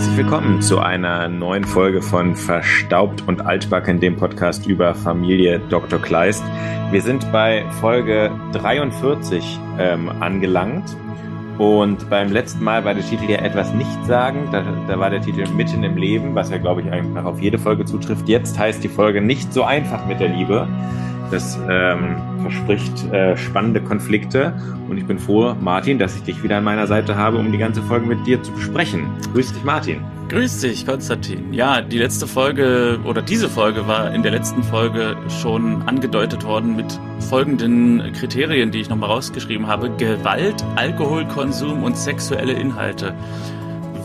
Herzlich willkommen zu einer neuen Folge von Verstaubt und Altbacken, dem Podcast über Familie Dr. Kleist. Wir sind bei Folge 43 ähm, angelangt und beim letzten Mal war der Titel ja etwas nichtssagend. Da, da war der Titel Mitten im Leben, was ja, glaube ich, einfach auf jede Folge zutrifft. Jetzt heißt die Folge nicht so einfach mit der Liebe. Das ähm, verspricht äh, spannende Konflikte. Und ich bin froh, Martin, dass ich dich wieder an meiner Seite habe, um die ganze Folge mit dir zu besprechen. Grüß dich, Martin. Grüß dich, Konstantin. Ja, die letzte Folge oder diese Folge war in der letzten Folge schon angedeutet worden mit folgenden Kriterien, die ich nochmal rausgeschrieben habe. Gewalt, Alkoholkonsum und sexuelle Inhalte.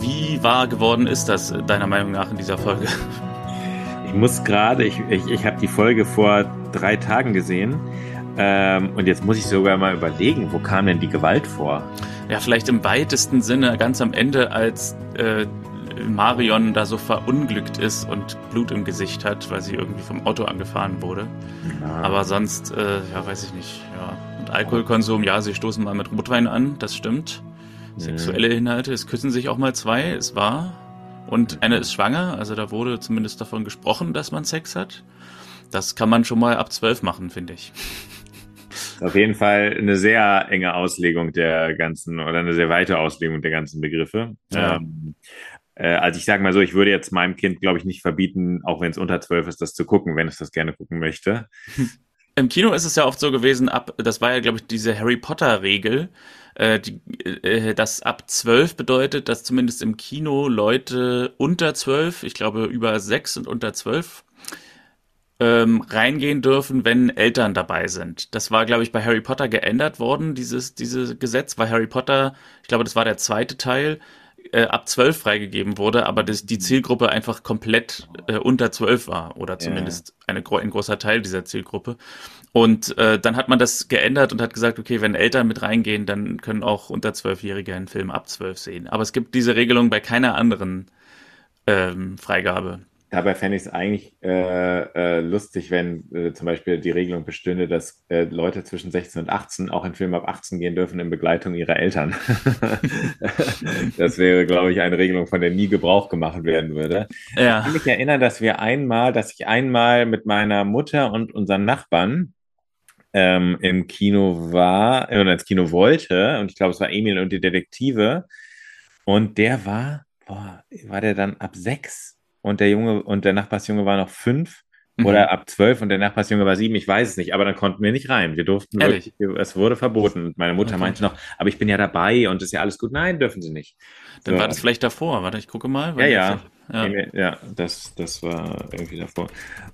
Wie wahr geworden ist das deiner Meinung nach in dieser Folge? Ich muss gerade, ich, ich, ich habe die Folge vor drei Tagen gesehen. Ähm, und jetzt muss ich sogar mal überlegen, wo kam denn die Gewalt vor? Ja, vielleicht im weitesten Sinne ganz am Ende, als äh, Marion da so verunglückt ist und Blut im Gesicht hat, weil sie irgendwie vom Auto angefahren wurde. Ja. Aber sonst, äh, ja, weiß ich nicht. Ja. Und Alkoholkonsum, ja, sie stoßen mal mit Rotwein an, das stimmt. Sexuelle Inhalte, es küssen sich auch mal zwei, ist wahr. Und eine ist schwanger, also da wurde zumindest davon gesprochen, dass man Sex hat. Das kann man schon mal ab zwölf machen, finde ich. Auf jeden Fall eine sehr enge Auslegung der ganzen oder eine sehr weite Auslegung der ganzen Begriffe. Ja. Ähm, äh, also ich sage mal so, ich würde jetzt meinem Kind, glaube ich, nicht verbieten, auch wenn es unter zwölf ist, das zu gucken, wenn es das gerne gucken möchte. Im Kino ist es ja oft so gewesen, ab, das war ja, glaube ich, diese Harry Potter-Regel, äh, die, äh, das ab zwölf bedeutet, dass zumindest im Kino Leute unter zwölf, ich glaube über sechs und unter zwölf, ähm, reingehen dürfen, wenn Eltern dabei sind. Das war, glaube ich, bei Harry Potter geändert worden, dieses, dieses Gesetz, weil Harry Potter, ich glaube, das war der zweite Teil, äh, ab zwölf freigegeben wurde, aber das, die Zielgruppe einfach komplett äh, unter zwölf war oder zumindest ja. eine, ein großer Teil dieser Zielgruppe. Und äh, dann hat man das geändert und hat gesagt, okay, wenn Eltern mit reingehen, dann können auch unter zwölfjährige einen Film ab zwölf sehen. Aber es gibt diese Regelung bei keiner anderen ähm, Freigabe. Dabei fände ich es eigentlich äh, äh, lustig, wenn äh, zum Beispiel die Regelung bestünde, dass äh, Leute zwischen 16 und 18 auch in Filme ab 18 gehen dürfen in Begleitung ihrer Eltern. das wäre, glaube ich, eine Regelung, von der nie Gebrauch gemacht werden würde. Ja. Ich kann mich erinnern, dass wir einmal, dass ich einmal mit meiner Mutter und unseren Nachbarn ähm, im Kino war oder ins Kino wollte und ich glaube, es war Emil und die Detektive und der war, boah, war der dann ab sechs und der Junge und der Nachbarsjunge war noch fünf. Oder ab zwölf und der Nachbarsjunge war sieben, ich weiß es nicht, aber dann konnten wir nicht rein. Wir durften wirklich, es wurde verboten. Und meine Mutter okay. meinte noch, aber ich bin ja dabei und ist ja alles gut. Nein, dürfen sie nicht. Dann so. war das vielleicht davor. Warte, ich gucke mal. Ja, ja. Ja, ja das, das war irgendwie davor.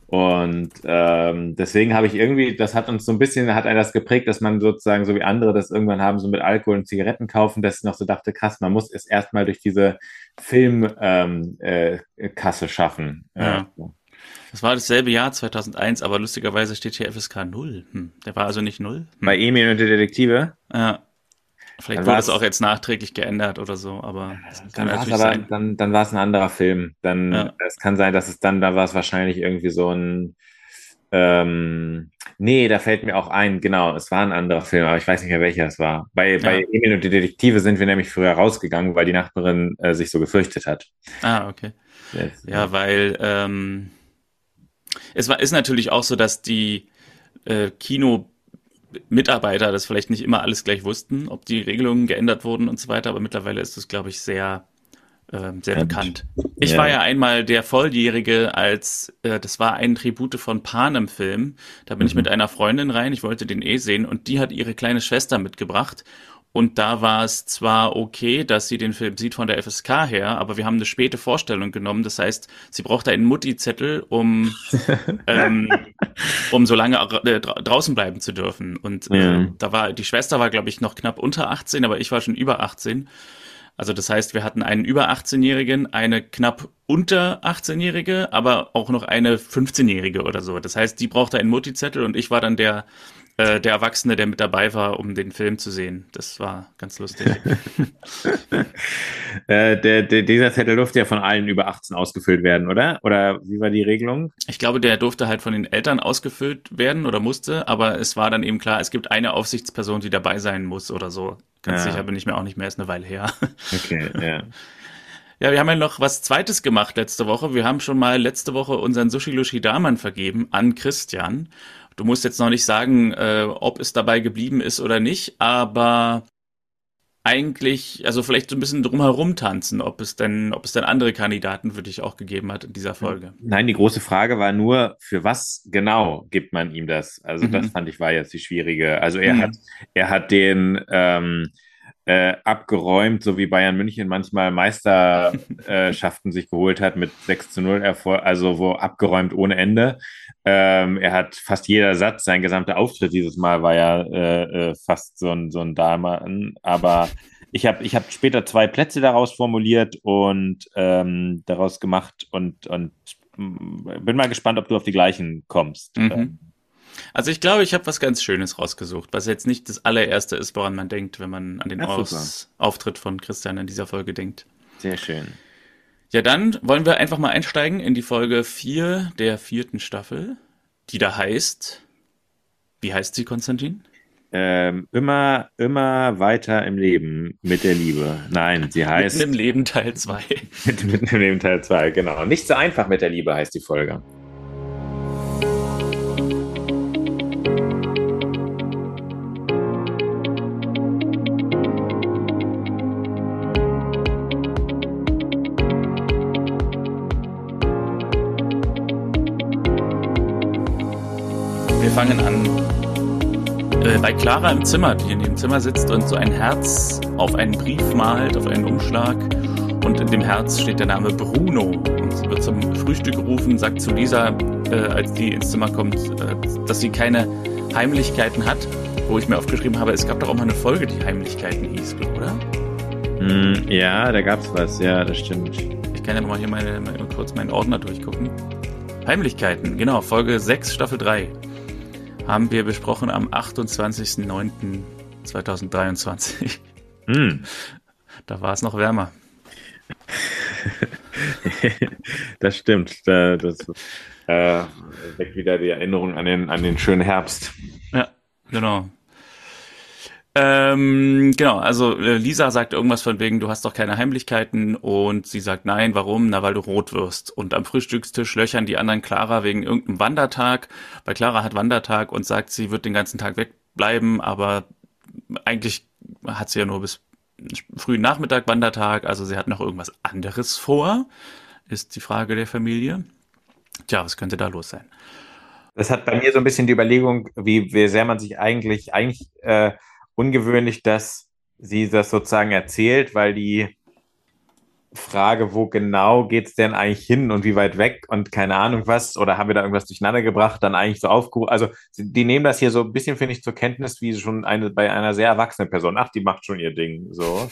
Und ähm, deswegen habe ich irgendwie, das hat uns so ein bisschen, hat einen das geprägt, dass man sozusagen, so wie andere das irgendwann haben, so mit Alkohol und Zigaretten kaufen, dass ich noch so dachte, krass, man muss es erstmal durch diese Filmkasse ähm, äh, schaffen. Ja. Das war dasselbe Jahr 2001, aber lustigerweise steht hier FSK 0. Hm. Der war also nicht 0. Hm. Bei Emil und die Detektive? Ja. Vielleicht dann wurde es auch jetzt nachträglich geändert oder so, aber dann war es aber, dann, dann war es ein anderer Film. Dann ja. es kann sein, dass es dann, da war es wahrscheinlich irgendwie so ein ähm, nee, da fällt mir auch ein, genau, es war ein anderer Film, aber ich weiß nicht mehr, welcher es war. Bei, ja. bei Emil und die Detektive sind wir nämlich früher rausgegangen, weil die Nachbarin äh, sich so gefürchtet hat. Ah, okay. Jetzt, ja, weil ähm, es war, ist natürlich auch so, dass die äh, Kino-Mitarbeiter das vielleicht nicht immer alles gleich wussten, ob die Regelungen geändert wurden und so weiter, aber mittlerweile ist es, glaube ich, sehr äh, sehr bekannt. Ich ja. war ja einmal der Volljährige, als äh, das war ein Tribute von Panem-Film. Da bin mhm. ich mit einer Freundin rein, ich wollte den eh sehen und die hat ihre kleine Schwester mitgebracht. Und da war es zwar okay, dass sie den Film sieht von der FSK her, aber wir haben eine späte Vorstellung genommen. Das heißt, sie brauchte einen Mutti-Zettel, um, ähm, um so lange äh, draußen bleiben zu dürfen. Und äh, ja. da war, die Schwester war, glaube ich, noch knapp unter 18, aber ich war schon über 18. Also das heißt, wir hatten einen über 18-Jährigen, eine knapp unter 18-Jährige, aber auch noch eine 15-Jährige oder so. Das heißt, die brauchte einen Multizettel und ich war dann der äh, der Erwachsene, der mit dabei war, um den Film zu sehen. Das war ganz lustig. äh, der, der, dieser Zettel durfte ja von allen über 18 ausgefüllt werden, oder? Oder wie war die Regelung? Ich glaube, der durfte halt von den Eltern ausgefüllt werden oder musste, aber es war dann eben klar, es gibt eine Aufsichtsperson, die dabei sein muss oder so. Ganz ja. sicher bin ich mir auch nicht mehr, ist eine Weile her. Okay, ja. Ja, wir haben ja noch was Zweites gemacht letzte Woche. Wir haben schon mal letzte Woche unseren Sushi Lushi Daman vergeben an Christian. Du musst jetzt noch nicht sagen, äh, ob es dabei geblieben ist oder nicht, aber eigentlich, also vielleicht so ein bisschen drumherum tanzen, ob es denn, ob es denn andere Kandidaten für dich auch gegeben hat in dieser Folge. Nein, die große Frage war nur, für was genau gibt man ihm das? Also mhm. das fand ich war jetzt die schwierige. Also er mhm. hat, er hat den ähm, äh, abgeräumt, so wie Bayern München manchmal Meisterschaften sich geholt hat mit 6 zu 0 Erfolg, also wo abgeräumt ohne Ende. Ähm, er hat fast jeder Satz, sein gesamter Auftritt dieses Mal war ja äh, äh, fast so ein, so ein Damen, aber ich habe ich hab später zwei Plätze daraus formuliert und ähm, daraus gemacht und, und mm, bin mal gespannt, ob du auf die gleichen kommst. Mhm. Ähm, also ich glaube, ich habe was ganz Schönes rausgesucht, was jetzt nicht das allererste ist, woran man denkt, wenn man an den ja, Auftritt von Christian in dieser Folge denkt. Sehr schön. Ja, dann wollen wir einfach mal einsteigen in die Folge 4 der vierten Staffel, die da heißt. Wie heißt sie, Konstantin? Ähm, immer, immer weiter im Leben mit der Liebe. Nein, sie heißt. Mitten im Leben Teil 2. mitten im Leben Teil 2, genau. Nicht so einfach mit der Liebe heißt die Folge. Bei Clara im Zimmer, die in dem Zimmer sitzt und so ein Herz auf einen Brief malt, auf einen Umschlag. Und in dem Herz steht der Name Bruno. Und sie wird zum Frühstück gerufen, sagt zu Lisa, äh, als die ins Zimmer kommt, äh, dass sie keine Heimlichkeiten hat. Wo ich mir aufgeschrieben habe, es gab doch auch mal eine Folge, die Heimlichkeiten hieß, oder? Mm, ja, da gab es was, ja, das stimmt. Ich kann ja nochmal hier meine, meine, kurz meinen Ordner durchgucken. Heimlichkeiten, genau, Folge 6, Staffel 3 haben wir besprochen am 28.09.2023. Hm. Da war es noch wärmer. das stimmt. Das äh, weckt wieder die Erinnerung an den, an den schönen Herbst. Ja, genau. Ähm, genau, also äh, Lisa sagt irgendwas von wegen, du hast doch keine Heimlichkeiten und sie sagt nein, warum? Na, weil du rot wirst. Und am Frühstückstisch löchern die anderen Clara wegen irgendeinem Wandertag, weil Clara hat Wandertag und sagt, sie wird den ganzen Tag wegbleiben, aber eigentlich hat sie ja nur bis frühen Nachmittag Wandertag, also sie hat noch irgendwas anderes vor, ist die Frage der Familie. Tja, was könnte da los sein? Das hat bei mir so ein bisschen die Überlegung, wie, wie sehr man sich eigentlich, eigentlich äh, ungewöhnlich, dass sie das sozusagen erzählt, weil die Frage, wo genau geht es denn eigentlich hin und wie weit weg und keine Ahnung was, oder haben wir da irgendwas durcheinander gebracht, dann eigentlich so aufgerufen. Also die nehmen das hier so ein bisschen, finde ich, zur Kenntnis, wie schon eine, bei einer sehr erwachsenen Person. Ach, die macht schon ihr Ding. So.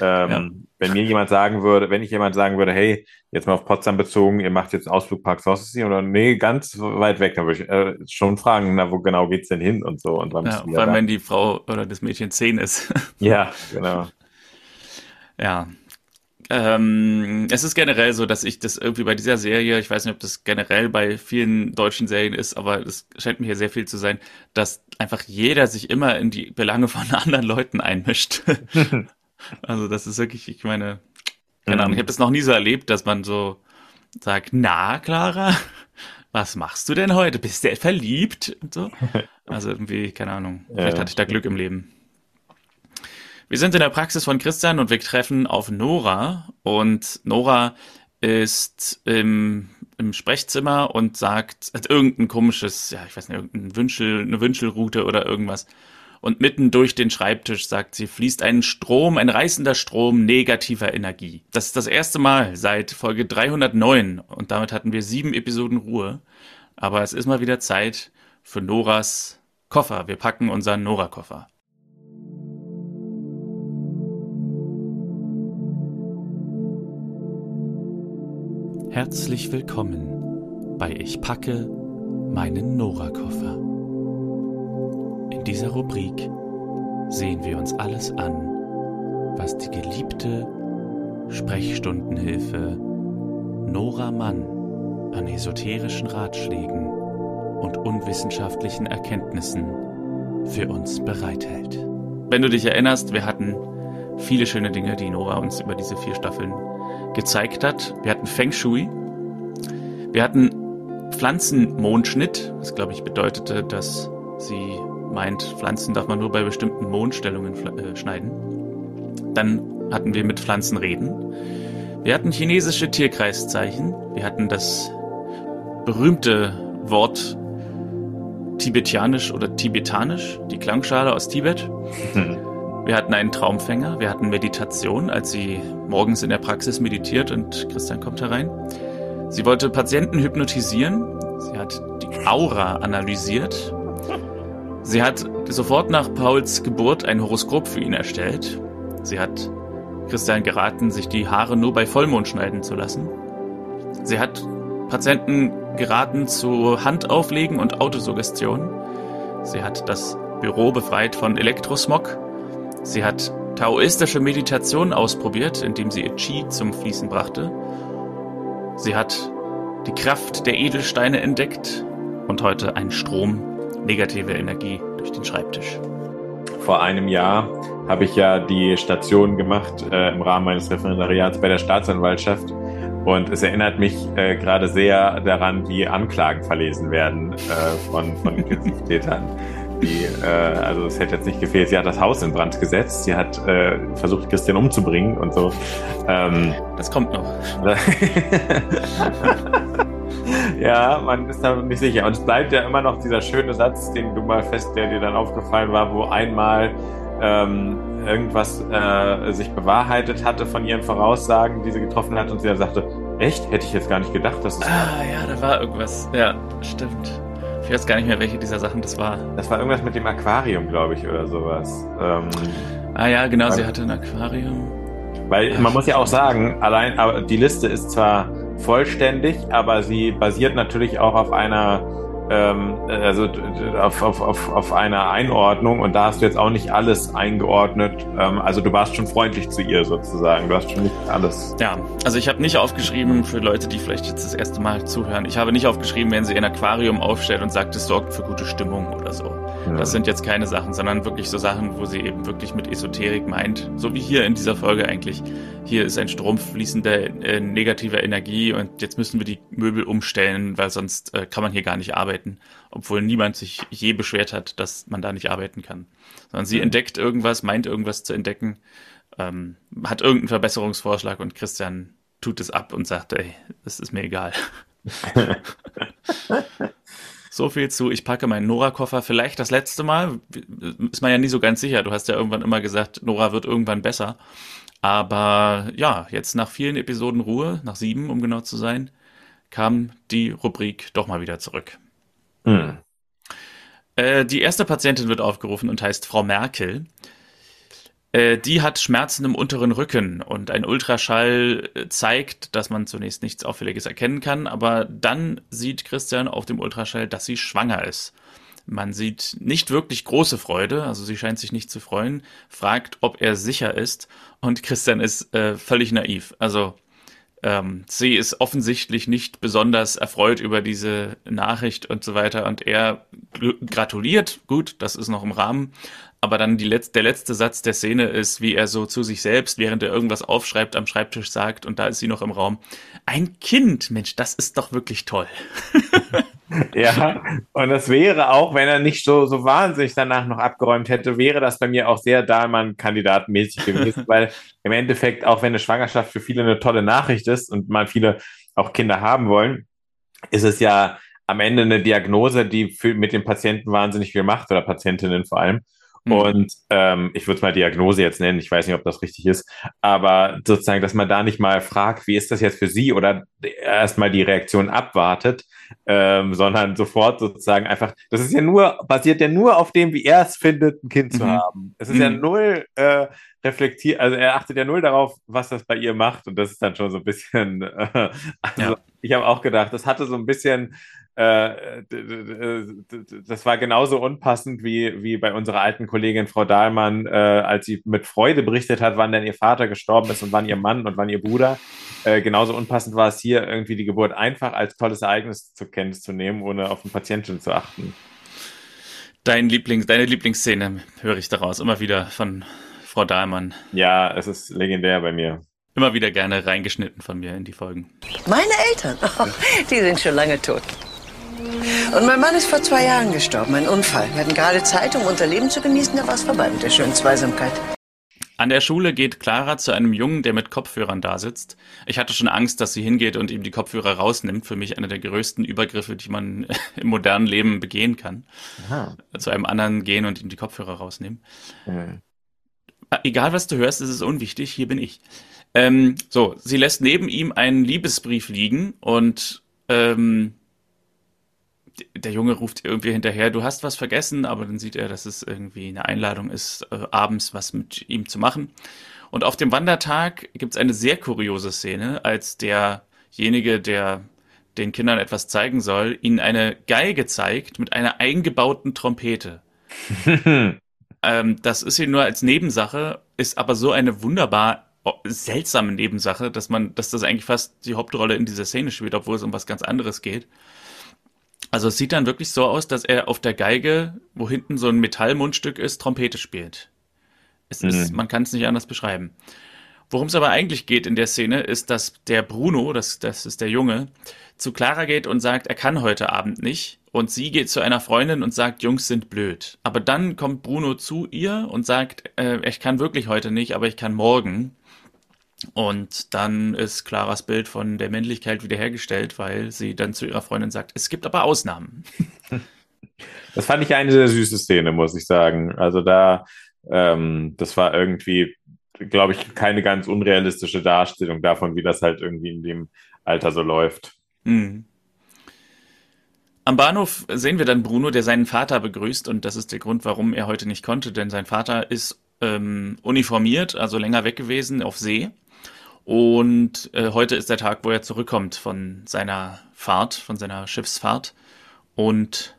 Ähm, ja. Wenn mir jemand sagen würde, wenn ich jemand sagen würde, hey, jetzt mal auf Potsdam bezogen, ihr macht jetzt einen Ausflug Park Saucy oder nee, ganz weit weg, dann würde ich äh, schon fragen, na, wo genau geht's denn hin und so. Und wann ja, vor allem, wenn die Frau oder das Mädchen zehn ist. ja, genau. Ja. Ähm, es ist generell so, dass ich das irgendwie bei dieser Serie, ich weiß nicht, ob das generell bei vielen deutschen Serien ist, aber es scheint mir hier sehr viel zu sein, dass einfach jeder sich immer in die Belange von anderen Leuten einmischt. Also das ist wirklich, ich meine, keine Ahnung, ich habe das noch nie so erlebt, dass man so sagt, na, Clara, was machst du denn heute? Bist du verliebt? Und so. Also irgendwie, keine Ahnung, vielleicht hatte ich da Glück im Leben. Wir sind in der Praxis von Christian und wir treffen auf Nora. Und Nora ist im, im Sprechzimmer und sagt, hat irgendein komisches, ja, ich weiß nicht, irgendein Wünschel, eine Wünschelroute oder irgendwas und mitten durch den Schreibtisch, sagt sie, fließt ein Strom, ein reißender Strom negativer Energie. Das ist das erste Mal seit Folge 309 und damit hatten wir sieben Episoden Ruhe. Aber es ist mal wieder Zeit für Noras Koffer. Wir packen unseren Nora-Koffer. Herzlich willkommen bei Ich packe meinen Nora-Koffer. In dieser Rubrik sehen wir uns alles an, was die geliebte Sprechstundenhilfe Nora Mann an esoterischen Ratschlägen und unwissenschaftlichen Erkenntnissen für uns bereithält. Wenn du dich erinnerst, wir hatten viele schöne Dinge, die Nora uns über diese vier Staffeln gezeigt hat. Wir hatten Feng Shui. Wir hatten Pflanzenmondschnitt, was glaube ich bedeutete, dass sie meint, Pflanzen darf man nur bei bestimmten Mondstellungen äh, schneiden. Dann hatten wir mit Pflanzen reden. Wir hatten chinesische Tierkreiszeichen. Wir hatten das berühmte Wort tibetianisch oder tibetanisch, die Klangschale aus Tibet. Wir hatten einen Traumfänger, wir hatten Meditation, als sie morgens in der Praxis meditiert und Christian kommt herein. Sie wollte Patienten hypnotisieren, sie hat die Aura analysiert. Sie hat sofort nach Pauls Geburt ein Horoskop für ihn erstellt. Sie hat Christian geraten, sich die Haare nur bei Vollmond schneiden zu lassen. Sie hat Patienten geraten zu Handauflegen und Autosuggestion. Sie hat das Büro befreit von Elektrosmog. Sie hat taoistische Meditation ausprobiert, indem sie ihr Qi zum Fließen brachte. Sie hat die Kraft der Edelsteine entdeckt und heute einen Strom negative Energie durch den Schreibtisch. Vor einem Jahr habe ich ja die Station gemacht äh, im Rahmen meines Referendariats bei der Staatsanwaltschaft und es erinnert mich äh, gerade sehr daran, wie Anklagen verlesen werden äh, von, von Intensivtätern. Die, äh, also es hätte jetzt nicht gefehlt, sie hat das Haus in Brand gesetzt, sie hat äh, versucht, Christian umzubringen und so. Ähm, das kommt noch. ja, man ist da nicht sicher. Und es bleibt ja immer noch dieser schöne Satz, den du mal fest, der dir dann aufgefallen war, wo einmal ähm, irgendwas äh, sich bewahrheitet hatte von ihren Voraussagen, die sie getroffen hat und sie dann sagte, echt? Hätte ich jetzt gar nicht gedacht, dass es. Ah, ja, da war irgendwas. Ja, stimmt. Ich weiß gar nicht mehr, welche dieser Sachen das war. Das war irgendwas mit dem Aquarium, glaube ich, oder sowas. Ähm, ah ja, genau, sie hatte ein Aquarium. Weil man muss ja auch sagen, allein, aber die Liste ist zwar vollständig, aber sie basiert natürlich auch auf einer ähm, also auf, auf, auf, auf einer Einordnung und da hast du jetzt auch nicht alles eingeordnet. Ähm, also du warst schon freundlich zu ihr sozusagen. Du hast schon nicht alles. Ja, also ich habe nicht aufgeschrieben für Leute, die vielleicht jetzt das erste Mal zuhören. Ich habe nicht aufgeschrieben, wenn sie ein Aquarium aufstellt und sagt, es sorgt für gute Stimmung oder so. Ja. Das sind jetzt keine Sachen, sondern wirklich so Sachen, wo sie eben wirklich mit Esoterik meint. So wie hier in dieser Folge eigentlich. Hier ist ein Strom fließender äh, negativer Energie und jetzt müssen wir die Möbel umstellen, weil sonst äh, kann man hier gar nicht arbeiten. Obwohl niemand sich je beschwert hat, dass man da nicht arbeiten kann. Sondern sie mhm. entdeckt irgendwas, meint irgendwas zu entdecken, ähm, hat irgendeinen Verbesserungsvorschlag und Christian tut es ab und sagt, ey, das ist mir egal. So viel zu, ich packe meinen Nora-Koffer vielleicht das letzte Mal. Ist man ja nie so ganz sicher. Du hast ja irgendwann immer gesagt, Nora wird irgendwann besser. Aber ja, jetzt nach vielen Episoden Ruhe, nach sieben, um genau zu sein, kam die Rubrik doch mal wieder zurück. Hm. Äh, die erste Patientin wird aufgerufen und heißt Frau Merkel. Äh, die hat Schmerzen im unteren Rücken und ein Ultraschall äh, zeigt, dass man zunächst nichts Auffälliges erkennen kann, aber dann sieht Christian auf dem Ultraschall, dass sie schwanger ist. Man sieht nicht wirklich große Freude, also sie scheint sich nicht zu freuen, fragt, ob er sicher ist und Christian ist äh, völlig naiv. Also ähm, sie ist offensichtlich nicht besonders erfreut über diese Nachricht und so weiter und er gratuliert, gut, das ist noch im Rahmen, aber dann die Letz der letzte Satz der Szene ist, wie er so zu sich selbst, während er irgendwas aufschreibt, am Schreibtisch sagt, und da ist sie noch im Raum, ein Kind, Mensch, das ist doch wirklich toll. ja, und das wäre auch, wenn er nicht so, so wahnsinnig danach noch abgeräumt hätte, wäre das bei mir auch sehr Dahlmann-kandidatenmäßig gewesen, weil im Endeffekt, auch wenn eine Schwangerschaft für viele eine tolle Nachricht ist und mal viele auch Kinder haben wollen, ist es ja am Ende eine Diagnose, die für, mit dem Patienten wahnsinnig viel macht oder Patientinnen vor allem. Mhm. Und ähm, ich würde es mal Diagnose jetzt nennen, ich weiß nicht, ob das richtig ist, aber sozusagen, dass man da nicht mal fragt, wie ist das jetzt für Sie oder erstmal die Reaktion abwartet, ähm, sondern sofort sozusagen einfach, das ist ja nur, basiert ja nur auf dem, wie er es findet, ein Kind mhm. zu haben. Es ist mhm. ja null äh, reflektiert, also er achtet ja null darauf, was das bei ihr macht und das ist dann schon so ein bisschen, äh, also ja. ich habe auch gedacht, das hatte so ein bisschen äh, das war genauso unpassend wie, wie bei unserer alten Kollegin Frau Dahlmann, äh, als sie mit Freude berichtet hat, wann denn ihr Vater gestorben ist und wann ihr Mann und wann ihr Bruder. Äh, genauso unpassend war es hier, irgendwie die Geburt einfach als tolles Ereignis zur Kenntnis zu nehmen, ohne auf den Patienten zu achten. Dein Lieblings, deine Lieblingsszene höre ich daraus immer wieder von Frau Dahlmann. Ja, es ist legendär bei mir. immer wieder gerne reingeschnitten von mir in die Folgen. Meine Eltern, oh, die sind schon lange tot. Und mein Mann ist vor zwei Jahren gestorben, ein Unfall. Wir hatten gerade Zeit, um unser Leben zu genießen, da war es vorbei mit der schönen Zweisamkeit. An der Schule geht Clara zu einem Jungen, der mit Kopfhörern da sitzt. Ich hatte schon Angst, dass sie hingeht und ihm die Kopfhörer rausnimmt. Für mich einer der größten Übergriffe, die man im modernen Leben begehen kann. Aha. Zu einem anderen gehen und ihm die Kopfhörer rausnehmen. Mhm. Egal, was du hörst, ist es unwichtig. Hier bin ich. Ähm, so, sie lässt neben ihm einen Liebesbrief liegen und ähm, der Junge ruft irgendwie hinterher, du hast was vergessen, aber dann sieht er, dass es irgendwie eine Einladung ist, äh, abends was mit ihm zu machen. Und auf dem Wandertag gibt es eine sehr kuriose Szene, als derjenige, der den Kindern etwas zeigen soll, ihnen eine Geige zeigt mit einer eingebauten Trompete. ähm, das ist hier nur als Nebensache, ist aber so eine wunderbar seltsame Nebensache, dass man, dass das eigentlich fast die Hauptrolle in dieser Szene spielt, obwohl es um was ganz anderes geht. Also es sieht dann wirklich so aus, dass er auf der Geige, wo hinten so ein Metallmundstück ist, Trompete spielt. Es mhm. ist, man kann es nicht anders beschreiben. Worum es aber eigentlich geht in der Szene, ist, dass der Bruno, das, das ist der Junge, zu Clara geht und sagt, er kann heute Abend nicht. Und sie geht zu einer Freundin und sagt, Jungs sind blöd. Aber dann kommt Bruno zu ihr und sagt, äh, ich kann wirklich heute nicht, aber ich kann morgen. Und dann ist Claras Bild von der Männlichkeit wiederhergestellt, weil sie dann zu ihrer Freundin sagt, es gibt aber Ausnahmen. Das fand ich eine sehr süße Szene, muss ich sagen. Also da, ähm, das war irgendwie, glaube ich, keine ganz unrealistische Darstellung davon, wie das halt irgendwie in dem Alter so läuft. Mhm. Am Bahnhof sehen wir dann Bruno, der seinen Vater begrüßt und das ist der Grund, warum er heute nicht konnte, denn sein Vater ist ähm, uniformiert, also länger weg gewesen auf See und äh, heute ist der Tag, wo er zurückkommt von seiner Fahrt, von seiner Schiffsfahrt. Und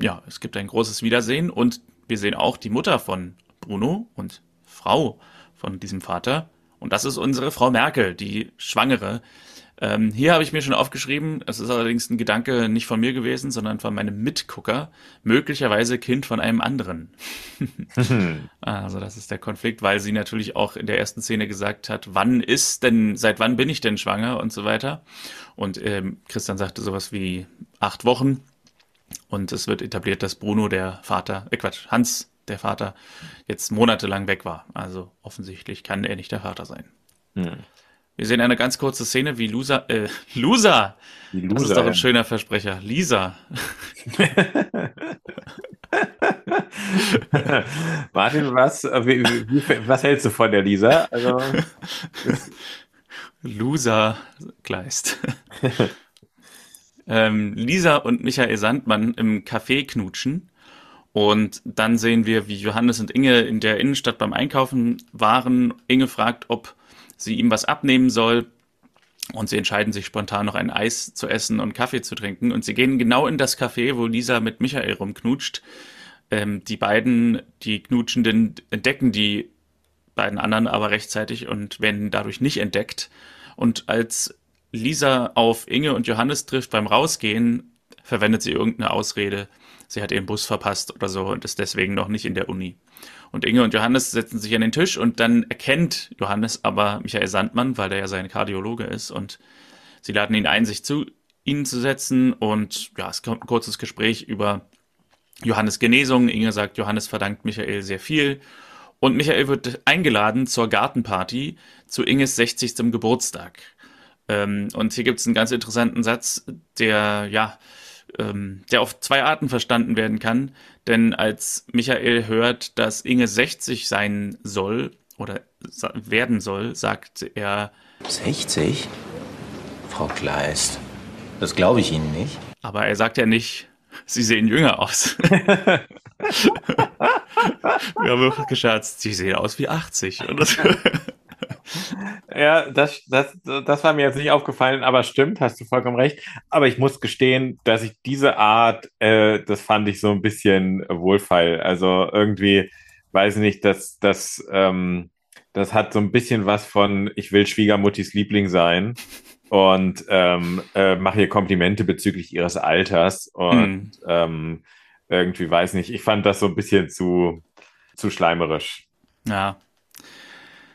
ja, es gibt ein großes Wiedersehen. Und wir sehen auch die Mutter von Bruno und Frau von diesem Vater. Und das ist unsere Frau Merkel, die Schwangere, ähm, hier habe ich mir schon aufgeschrieben, es ist allerdings ein Gedanke nicht von mir gewesen, sondern von meinem Mitgucker, möglicherweise Kind von einem anderen. also das ist der Konflikt, weil sie natürlich auch in der ersten Szene gesagt hat, wann ist denn, seit wann bin ich denn schwanger und so weiter. Und ähm, Christian sagte sowas wie acht Wochen. Und es wird etabliert, dass Bruno, der Vater, äh Quatsch, Hans, der Vater, jetzt monatelang weg war. Also offensichtlich kann er nicht der Vater sein. Hm. Wir sehen eine ganz kurze Szene, wie Loser, äh, Loser! Loser das ist doch ein schöner Versprecher. Lisa. Martin, was, äh, wie, wie, was hältst du von der Lisa? Also, Loser Kleist. ähm, Lisa und Michael Sandmann im Café knutschen. Und dann sehen wir, wie Johannes und Inge in der Innenstadt beim Einkaufen waren. Inge fragt, ob sie ihm was abnehmen soll. Und sie entscheiden sich spontan noch ein Eis zu essen und Kaffee zu trinken. Und sie gehen genau in das Café, wo Lisa mit Michael rumknutscht. Ähm, die beiden, die Knutschenden, entdecken die beiden anderen aber rechtzeitig und werden dadurch nicht entdeckt. Und als Lisa auf Inge und Johannes trifft beim Rausgehen, verwendet sie irgendeine Ausrede. Sie hat ihren Bus verpasst oder so und ist deswegen noch nicht in der Uni. Und Inge und Johannes setzen sich an den Tisch und dann erkennt Johannes aber Michael Sandmann, weil der ja sein Kardiologe ist und sie laden ihn ein, sich zu ihnen zu setzen und ja, es kommt ein kurzes Gespräch über Johannes Genesung. Inge sagt, Johannes verdankt Michael sehr viel und Michael wird eingeladen zur Gartenparty zu Inges 60. Geburtstag. Ähm, und hier gibt es einen ganz interessanten Satz, der ja ähm, der auf zwei Arten verstanden werden kann. Denn als Michael hört, dass Inge 60 sein soll oder werden soll, sagt er 60? Frau Kleist, das glaube ich Ihnen nicht. Aber er sagt ja nicht, Sie sehen jünger aus. Wir haben wirklich gescherzt, Sie sehen aus wie 80. Oder so. Ja, das, das, das war mir jetzt nicht aufgefallen, aber stimmt, hast du vollkommen recht. Aber ich muss gestehen, dass ich diese Art, äh, das fand ich so ein bisschen wohlfeil. Also irgendwie, weiß ich nicht, dass das, ähm, das hat so ein bisschen was von, ich will Schwiegermuttis Liebling sein und ähm, äh, mache ihr Komplimente bezüglich ihres Alters und mhm. ähm, irgendwie weiß nicht, ich fand das so ein bisschen zu, zu schleimerisch. Ja,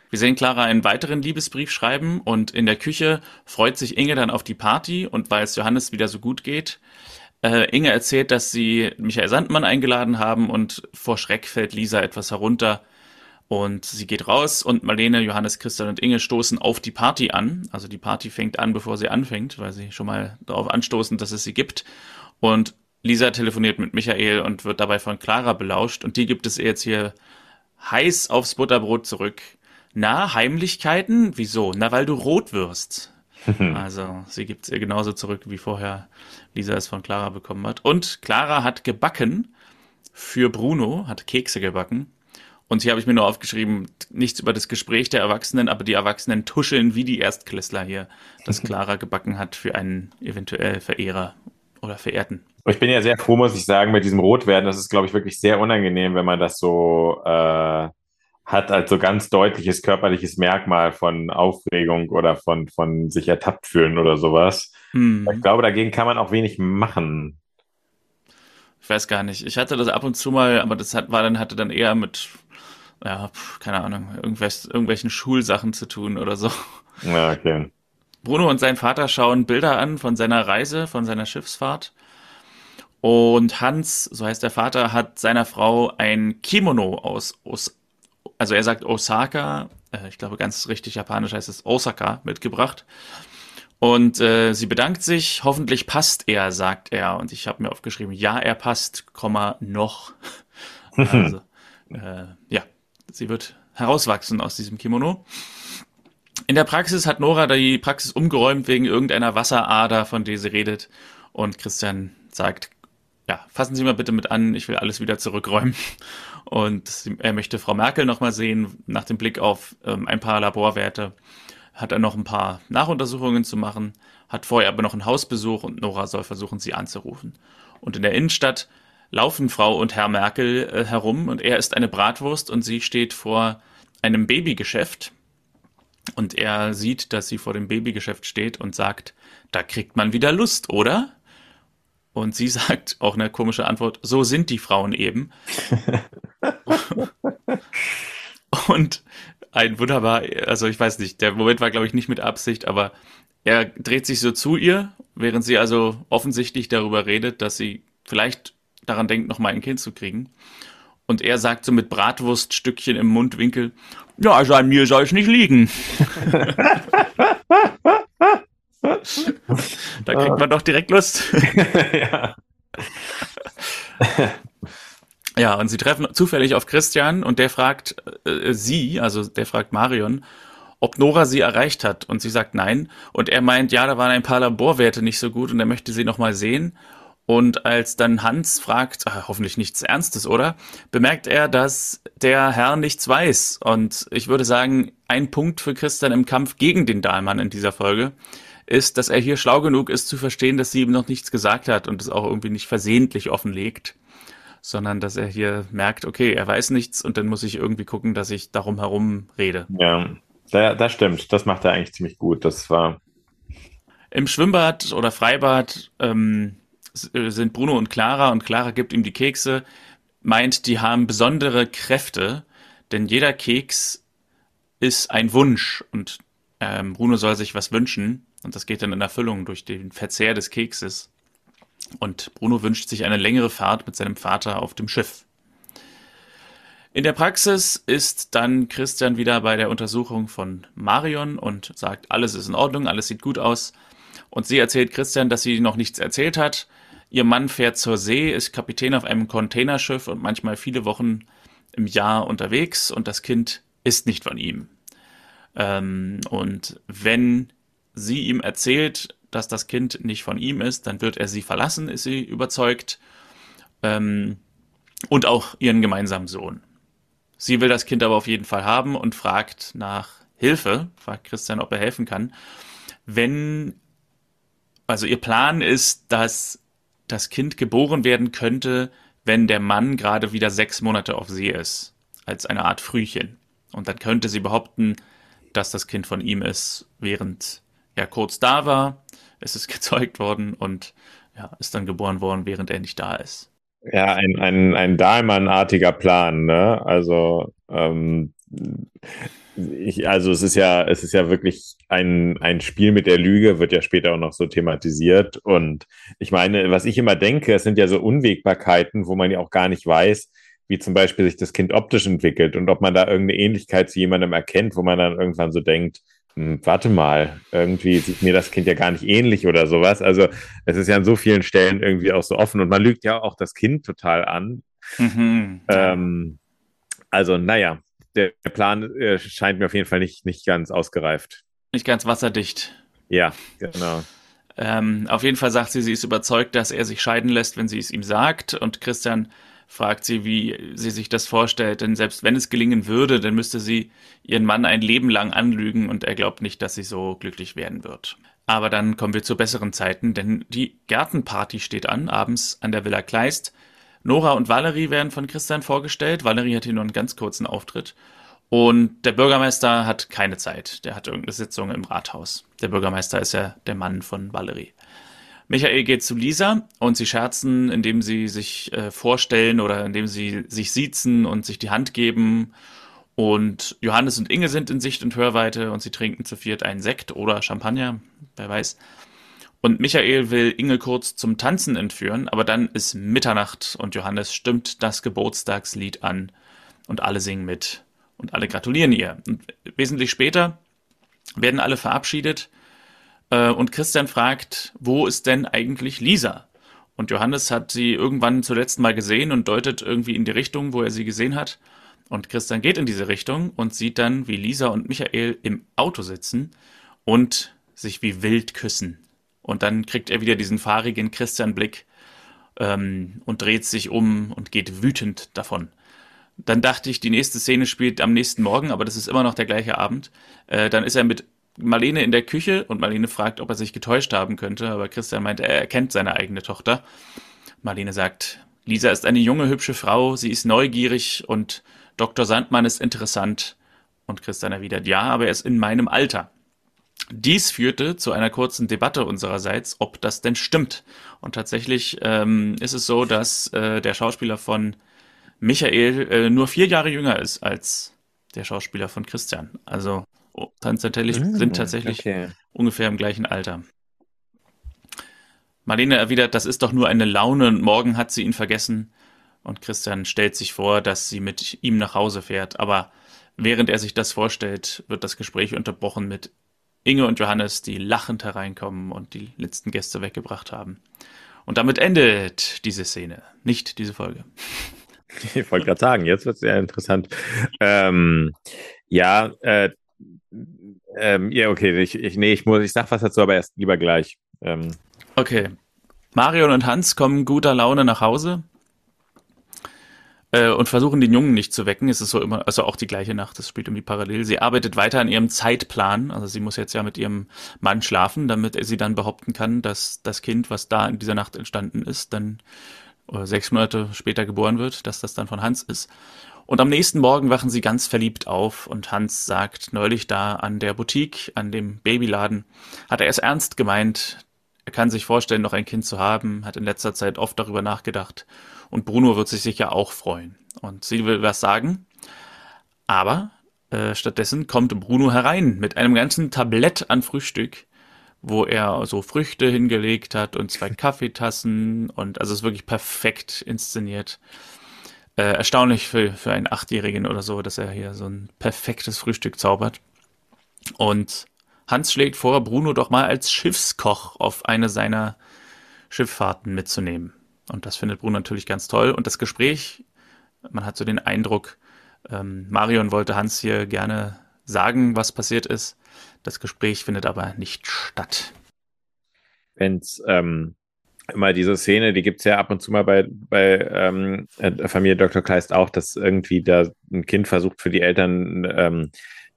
Wir sehen Clara einen weiteren Liebesbrief schreiben und in der Küche freut sich Inge dann auf die Party und weil es Johannes wieder so gut geht, äh, Inge erzählt, dass sie Michael Sandmann eingeladen haben und vor Schreck fällt Lisa etwas herunter und sie geht raus und Marlene, Johannes, Christian und Inge stoßen auf die Party an. Also die Party fängt an, bevor sie anfängt, weil sie schon mal darauf anstoßen, dass es sie gibt. Und Lisa telefoniert mit Michael und wird dabei von Clara belauscht und die gibt es ihr jetzt hier heiß aufs Butterbrot zurück. Na, Heimlichkeiten? Wieso? Na, weil du rot wirst. also, sie gibt es ihr genauso zurück, wie vorher Lisa es von Clara bekommen hat. Und Clara hat gebacken für Bruno, hat Kekse gebacken. Und hier habe ich mir nur aufgeschrieben, nichts über das Gespräch der Erwachsenen, aber die Erwachsenen tuscheln wie die Erstklässler hier, das Clara gebacken hat für einen eventuell Verehrer oder Verehrten. Ich bin ja sehr froh, muss ich sagen, mit diesem Rotwerden. Das ist, glaube ich, wirklich sehr unangenehm, wenn man das so äh, hat als so ganz deutliches körperliches Merkmal von Aufregung oder von, von sich ertappt fühlen oder sowas. Hm. Ich glaube, dagegen kann man auch wenig machen. Ich weiß gar nicht. Ich hatte das ab und zu mal, aber das hat, war dann, hatte dann eher mit, ja, keine Ahnung, irgendwelchen Schulsachen zu tun oder so. Ja, okay. Bruno und sein Vater schauen Bilder an von seiner Reise, von seiner Schiffsfahrt. Und Hans, so heißt der Vater, hat seiner Frau ein Kimono aus, Os also er sagt Osaka, äh, ich glaube ganz richtig japanisch heißt es Osaka, mitgebracht. Und äh, sie bedankt sich, hoffentlich passt er, sagt er. Und ich habe mir aufgeschrieben, ja, er passt, Komma, noch. also, äh, ja, sie wird herauswachsen aus diesem Kimono. In der Praxis hat Nora die Praxis umgeräumt wegen irgendeiner Wasserader, von der sie redet. Und Christian sagt, ja, fassen Sie mal bitte mit an, ich will alles wieder zurückräumen. Und er möchte Frau Merkel nochmal sehen, nach dem Blick auf ähm, ein paar Laborwerte. Hat er noch ein paar Nachuntersuchungen zu machen, hat vorher aber noch einen Hausbesuch und Nora soll versuchen, sie anzurufen. Und in der Innenstadt laufen Frau und Herr Merkel äh, herum und er ist eine Bratwurst und sie steht vor einem Babygeschäft. Und er sieht, dass sie vor dem Babygeschäft steht und sagt, da kriegt man wieder Lust, oder? Und sie sagt auch eine komische Antwort, so sind die Frauen eben. und ein wunderbar, also ich weiß nicht, der Moment war, glaube ich, nicht mit Absicht, aber er dreht sich so zu ihr, während sie also offensichtlich darüber redet, dass sie vielleicht daran denkt, noch mal ein Kind zu kriegen. Und er sagt so mit Bratwurststückchen im Mundwinkel, ja, also an mir soll es nicht liegen. da kriegt man doch direkt Lust. ja. ja, und sie treffen zufällig auf Christian und der fragt äh, sie, also der fragt Marion, ob Nora sie erreicht hat. Und sie sagt nein. Und er meint, ja, da waren ein paar Laborwerte nicht so gut und er möchte sie nochmal sehen. Und als dann Hans fragt, ach, hoffentlich nichts Ernstes, oder? Bemerkt er, dass der Herr nichts weiß. Und ich würde sagen, ein Punkt für Christian im Kampf gegen den Dahlmann in dieser Folge ist, dass er hier schlau genug ist zu verstehen, dass sie ihm noch nichts gesagt hat und es auch irgendwie nicht versehentlich offenlegt, sondern dass er hier merkt, okay, er weiß nichts und dann muss ich irgendwie gucken, dass ich darum herum rede. Ja, das stimmt. Das macht er eigentlich ziemlich gut. Das war. Im Schwimmbad oder Freibad ähm, sind Bruno und Clara und Clara gibt ihm die Kekse, meint, die haben besondere Kräfte, denn jeder Keks ist ein Wunsch und ähm, Bruno soll sich was wünschen und das geht dann in Erfüllung durch den Verzehr des Kekses. Und Bruno wünscht sich eine längere Fahrt mit seinem Vater auf dem Schiff. In der Praxis ist dann Christian wieder bei der Untersuchung von Marion und sagt, alles ist in Ordnung, alles sieht gut aus. Und sie erzählt Christian, dass sie noch nichts erzählt hat. Ihr Mann fährt zur See, ist Kapitän auf einem Containerschiff und manchmal viele Wochen im Jahr unterwegs und das Kind ist nicht von ihm. Ähm, und wenn sie ihm erzählt, dass das Kind nicht von ihm ist, dann wird er sie verlassen, ist sie überzeugt. Ähm, und auch ihren gemeinsamen Sohn. Sie will das Kind aber auf jeden Fall haben und fragt nach Hilfe, fragt Christian, ob er helfen kann. Wenn, also ihr Plan ist, dass das Kind geboren werden könnte, wenn der Mann gerade wieder sechs Monate auf See ist, als eine Art Frühchen. Und dann könnte sie behaupten, dass das Kind von ihm ist, während er kurz da war, es ist gezeugt worden und ja, ist dann geboren worden, während er nicht da ist. Ja, ein, ein, ein Dahlmann-artiger Plan, ne? Also, ähm, ich, also es ist ja, es ist ja wirklich ein, ein Spiel mit der Lüge, wird ja später auch noch so thematisiert. Und ich meine, was ich immer denke, es sind ja so Unwägbarkeiten, wo man ja auch gar nicht weiß, wie zum Beispiel sich das Kind optisch entwickelt und ob man da irgendeine Ähnlichkeit zu jemandem erkennt, wo man dann irgendwann so denkt, warte mal, irgendwie sieht mir das Kind ja gar nicht ähnlich oder sowas. Also es ist ja an so vielen Stellen irgendwie auch so offen und man lügt ja auch das Kind total an. Mhm. Ähm, also, naja, der Plan äh, scheint mir auf jeden Fall nicht, nicht ganz ausgereift. Nicht ganz wasserdicht. Ja, genau. Ähm, auf jeden Fall sagt sie, sie ist überzeugt, dass er sich scheiden lässt, wenn sie es ihm sagt. Und Christian fragt sie, wie sie sich das vorstellt. Denn selbst wenn es gelingen würde, dann müsste sie ihren Mann ein Leben lang anlügen und er glaubt nicht, dass sie so glücklich werden wird. Aber dann kommen wir zu besseren Zeiten, denn die Gartenparty steht an, abends an der Villa Kleist. Nora und Valerie werden von Christian vorgestellt. Valerie hat hier nur einen ganz kurzen Auftritt. Und der Bürgermeister hat keine Zeit. Der hat irgendeine Sitzung im Rathaus. Der Bürgermeister ist ja der Mann von Valerie. Michael geht zu Lisa und sie scherzen, indem sie sich äh, vorstellen oder indem sie sich siezen und sich die Hand geben. Und Johannes und Inge sind in Sicht und Hörweite und sie trinken zu viert einen Sekt oder Champagner, wer weiß. Und Michael will Inge kurz zum Tanzen entführen, aber dann ist Mitternacht und Johannes stimmt das Geburtstagslied an und alle singen mit und alle gratulieren ihr. Und wesentlich später werden alle verabschiedet äh, und Christian fragt, wo ist denn eigentlich Lisa? Und Johannes hat sie irgendwann zuletzt mal gesehen und deutet irgendwie in die Richtung, wo er sie gesehen hat. Und Christian geht in diese Richtung und sieht dann, wie Lisa und Michael im Auto sitzen und sich wie wild küssen. Und dann kriegt er wieder diesen fahrigen Christian-Blick ähm, und dreht sich um und geht wütend davon. Dann dachte ich, die nächste Szene spielt am nächsten Morgen, aber das ist immer noch der gleiche Abend. Äh, dann ist er mit Marlene in der Küche und Marlene fragt, ob er sich getäuscht haben könnte, aber Christian meint, er erkennt seine eigene Tochter. Marlene sagt, Lisa ist eine junge, hübsche Frau, sie ist neugierig und Dr. Sandmann ist interessant. Und Christian erwidert, ja, aber er ist in meinem Alter. Dies führte zu einer kurzen Debatte unsererseits, ob das denn stimmt. Und tatsächlich ähm, ist es so, dass äh, der Schauspieler von Michael äh, nur vier Jahre jünger ist als der Schauspieler von Christian. Also tatsächlich, mhm, sind tatsächlich okay. ungefähr im gleichen Alter. Marlene erwidert, das ist doch nur eine Laune und morgen hat sie ihn vergessen. Und Christian stellt sich vor, dass sie mit ihm nach Hause fährt. Aber während er sich das vorstellt, wird das Gespräch unterbrochen mit Inge und Johannes, die lachend hereinkommen und die letzten Gäste weggebracht haben. Und damit endet diese Szene, nicht diese Folge. Ich wollte gerade sagen, jetzt wird es sehr interessant. Ähm, ja, äh, ähm, ja, okay, ich, ich, nee, ich muss, ich sag was dazu, aber erst lieber gleich. Ähm. Okay. Marion und Hans kommen guter Laune nach Hause äh, und versuchen den Jungen nicht zu wecken. Es ist so immer, also auch die gleiche Nacht, das spielt irgendwie parallel. Sie arbeitet weiter an ihrem Zeitplan. Also sie muss jetzt ja mit ihrem Mann schlafen, damit sie dann behaupten kann, dass das Kind, was da in dieser Nacht entstanden ist, dann äh, sechs Monate später geboren wird, dass das dann von Hans ist. Und am nächsten Morgen wachen sie ganz verliebt auf und Hans sagt neulich da an der Boutique, an dem Babyladen, hat er es ernst gemeint. Er kann sich vorstellen, noch ein Kind zu haben, hat in letzter Zeit oft darüber nachgedacht. Und Bruno wird sich sicher auch freuen. Und sie will was sagen. Aber äh, stattdessen kommt Bruno herein mit einem ganzen Tablett an Frühstück, wo er so Früchte hingelegt hat und zwei Kaffeetassen und also es ist wirklich perfekt inszeniert äh, erstaunlich für, für einen Achtjährigen oder so, dass er hier so ein perfektes Frühstück zaubert. Und Hans schlägt vor, Bruno doch mal als Schiffskoch auf eine seiner Schifffahrten mitzunehmen. Und das findet Bruno natürlich ganz toll. Und das Gespräch, man hat so den Eindruck, ähm, Marion wollte Hans hier gerne sagen, was passiert ist. Das Gespräch findet aber nicht statt. Wenn es ähm, immer diese Szene, die gibt's ja ab und zu mal bei, bei ähm, der Familie Dr. Kleist auch, dass irgendwie da ein Kind versucht für die Eltern, ähm,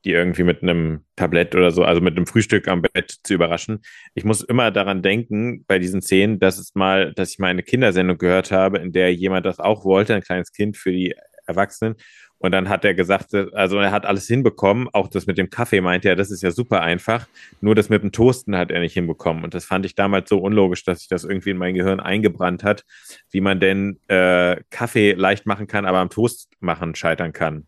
die irgendwie mit einem Tablett oder so, also mit einem Frühstück am Bett zu überraschen. Ich muss immer daran denken, bei diesen Szenen, dass es mal, dass ich mal eine Kindersendung gehört habe, in der jemand das auch wollte, ein kleines Kind für die Erwachsenen. Und dann hat er gesagt, also er hat alles hinbekommen, auch das mit dem Kaffee meinte er, das ist ja super einfach. Nur das mit dem Toasten hat er nicht hinbekommen. Und das fand ich damals so unlogisch, dass sich das irgendwie in mein Gehirn eingebrannt hat, wie man denn äh, Kaffee leicht machen kann, aber am Toast machen scheitern kann.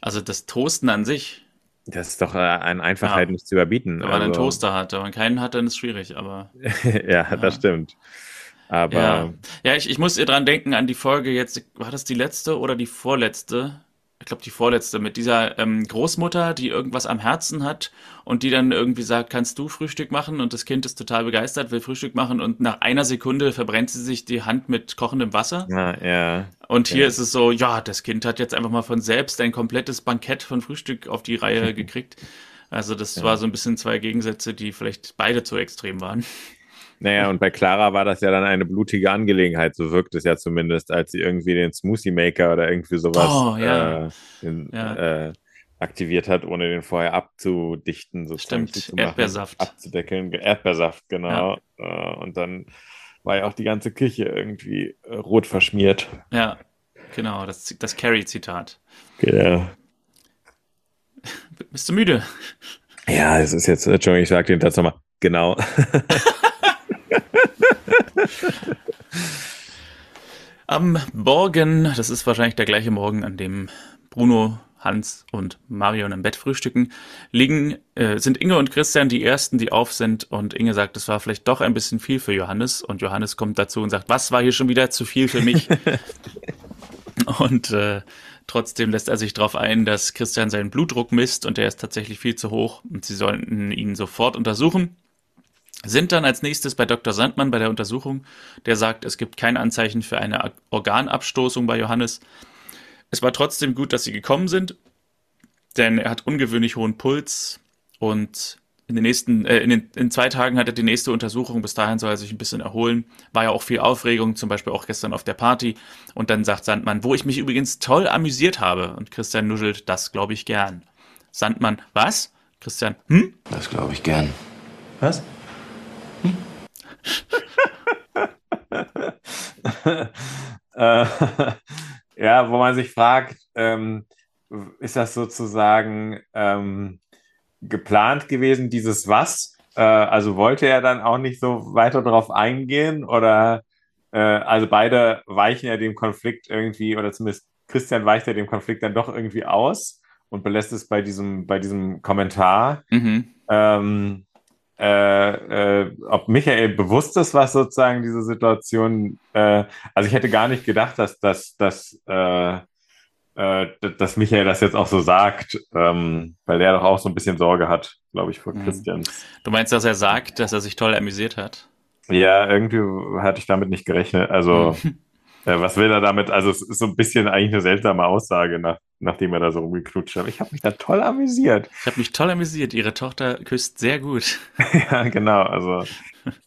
Also das Toasten an sich Das ist doch äh, an Einfachheit ja. nicht zu überbieten. Wenn man also. einen Toaster hat, wenn man keinen hat, dann ist es schwierig, aber. ja, ja, das stimmt. Aber. Ja, ja ich, ich muss ihr dran denken an die Folge jetzt, war das die letzte oder die vorletzte? Ich glaube, die vorletzte, mit dieser ähm, Großmutter, die irgendwas am Herzen hat und die dann irgendwie sagt, kannst du Frühstück machen? Und das Kind ist total begeistert, will Frühstück machen und nach einer Sekunde verbrennt sie sich die Hand mit kochendem Wasser. Ja, ja. Und hier ja. ist es so, ja, das Kind hat jetzt einfach mal von selbst ein komplettes Bankett von Frühstück auf die Reihe gekriegt. Also das ja. war so ein bisschen zwei Gegensätze, die vielleicht beide zu extrem waren. Naja, und bei Clara war das ja dann eine blutige Angelegenheit, so wirkt es ja zumindest, als sie irgendwie den Smoothie Maker oder irgendwie sowas oh, ja. äh, in, ja. Äh, aktiviert hat, ohne den vorher abzudichten, sozusagen Stimmt, zu machen, Erdbeersaft. abzudeckeln. Erdbeersaft, genau. Ja. Äh, und dann war ja auch die ganze Küche irgendwie äh, rot verschmiert. Ja, genau, das, das Carrie-Zitat. Genau. Bist du müde? Ja, es ist jetzt, Entschuldigung, ich sage den dazu mal. Genau. Am Morgen, das ist wahrscheinlich der gleiche Morgen, an dem Bruno, Hans und Marion im Bett frühstücken, liegen, äh, sind Inge und Christian die ersten, die auf sind. Und Inge sagt, es war vielleicht doch ein bisschen viel für Johannes. Und Johannes kommt dazu und sagt, was war hier schon wieder zu viel für mich? und äh, trotzdem lässt er sich darauf ein, dass Christian seinen Blutdruck misst. Und der ist tatsächlich viel zu hoch. Und sie sollten ihn sofort untersuchen sind dann als nächstes bei Dr. Sandmann bei der Untersuchung. Der sagt, es gibt kein Anzeichen für eine Organabstoßung bei Johannes. Es war trotzdem gut, dass sie gekommen sind, denn er hat ungewöhnlich hohen Puls und in den nächsten, äh, in, den, in zwei Tagen hat er die nächste Untersuchung. Bis dahin soll er sich ein bisschen erholen. War ja auch viel Aufregung, zum Beispiel auch gestern auf der Party. Und dann sagt Sandmann, wo ich mich übrigens toll amüsiert habe. Und Christian nuschelt, das glaube ich gern. Sandmann, was? Christian, hm? Das glaube ich gern. Was? äh, ja, wo man sich fragt, ähm, ist das sozusagen ähm, geplant gewesen, dieses Was? Äh, also wollte er dann auch nicht so weiter darauf eingehen oder äh, also beide weichen ja dem Konflikt irgendwie oder zumindest Christian weicht ja dem Konflikt dann doch irgendwie aus und belässt es bei diesem, bei diesem Kommentar. Mhm. Ähm, äh, äh, ob Michael bewusst ist, was sozusagen diese Situation, äh, also ich hätte gar nicht gedacht, dass, dass, dass, äh, äh, dass Michael das jetzt auch so sagt, ähm, weil er doch auch so ein bisschen Sorge hat, glaube ich, vor mhm. Christian. Du meinst, dass er sagt, dass er sich toll amüsiert hat? Ja, irgendwie hatte ich damit nicht gerechnet. Also was will er damit? Also es ist so ein bisschen eigentlich eine seltsame Aussage, nach, nachdem er da so rumgeknutscht hat. Ich habe mich da toll amüsiert. Ich habe mich toll amüsiert. Ihre Tochter küsst sehr gut. ja, genau. Also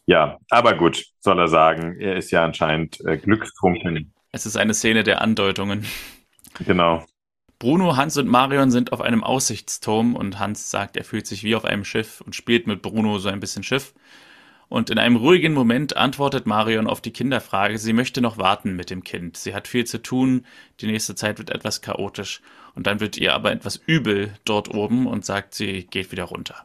ja, aber gut, soll er sagen. Er ist ja anscheinend äh, glückstrunken. Es ist eine Szene der Andeutungen. Genau. Bruno, Hans und Marion sind auf einem Aussichtsturm und Hans sagt, er fühlt sich wie auf einem Schiff und spielt mit Bruno so ein bisschen Schiff. Und in einem ruhigen Moment antwortet Marion auf die Kinderfrage, sie möchte noch warten mit dem Kind. Sie hat viel zu tun, die nächste Zeit wird etwas chaotisch. Und dann wird ihr aber etwas übel dort oben und sagt, sie geht wieder runter.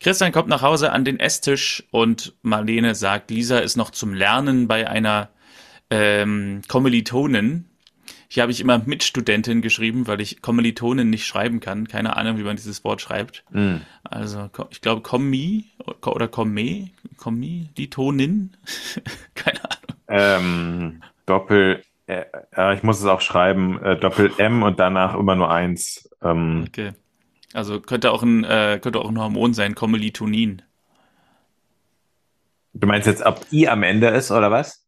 Christian kommt nach Hause an den Esstisch und Marlene sagt, Lisa ist noch zum Lernen bei einer ähm, Kommilitonin, hier habe ich immer Mitstudentin geschrieben, weil ich Kommilitonin nicht schreiben kann. Keine Ahnung, wie man dieses Wort schreibt. Mm. Also, ich glaube, Kommi oder Komme, Kommi, die Tonin. Keine Ahnung. Ähm, Doppel, äh, ich muss es auch schreiben, äh, Doppel M und danach immer nur eins. Ähm, okay. Also könnte auch ein, äh, könnte auch ein Hormon sein, Kommilitonin. Du meinst jetzt, ob I am Ende ist oder was?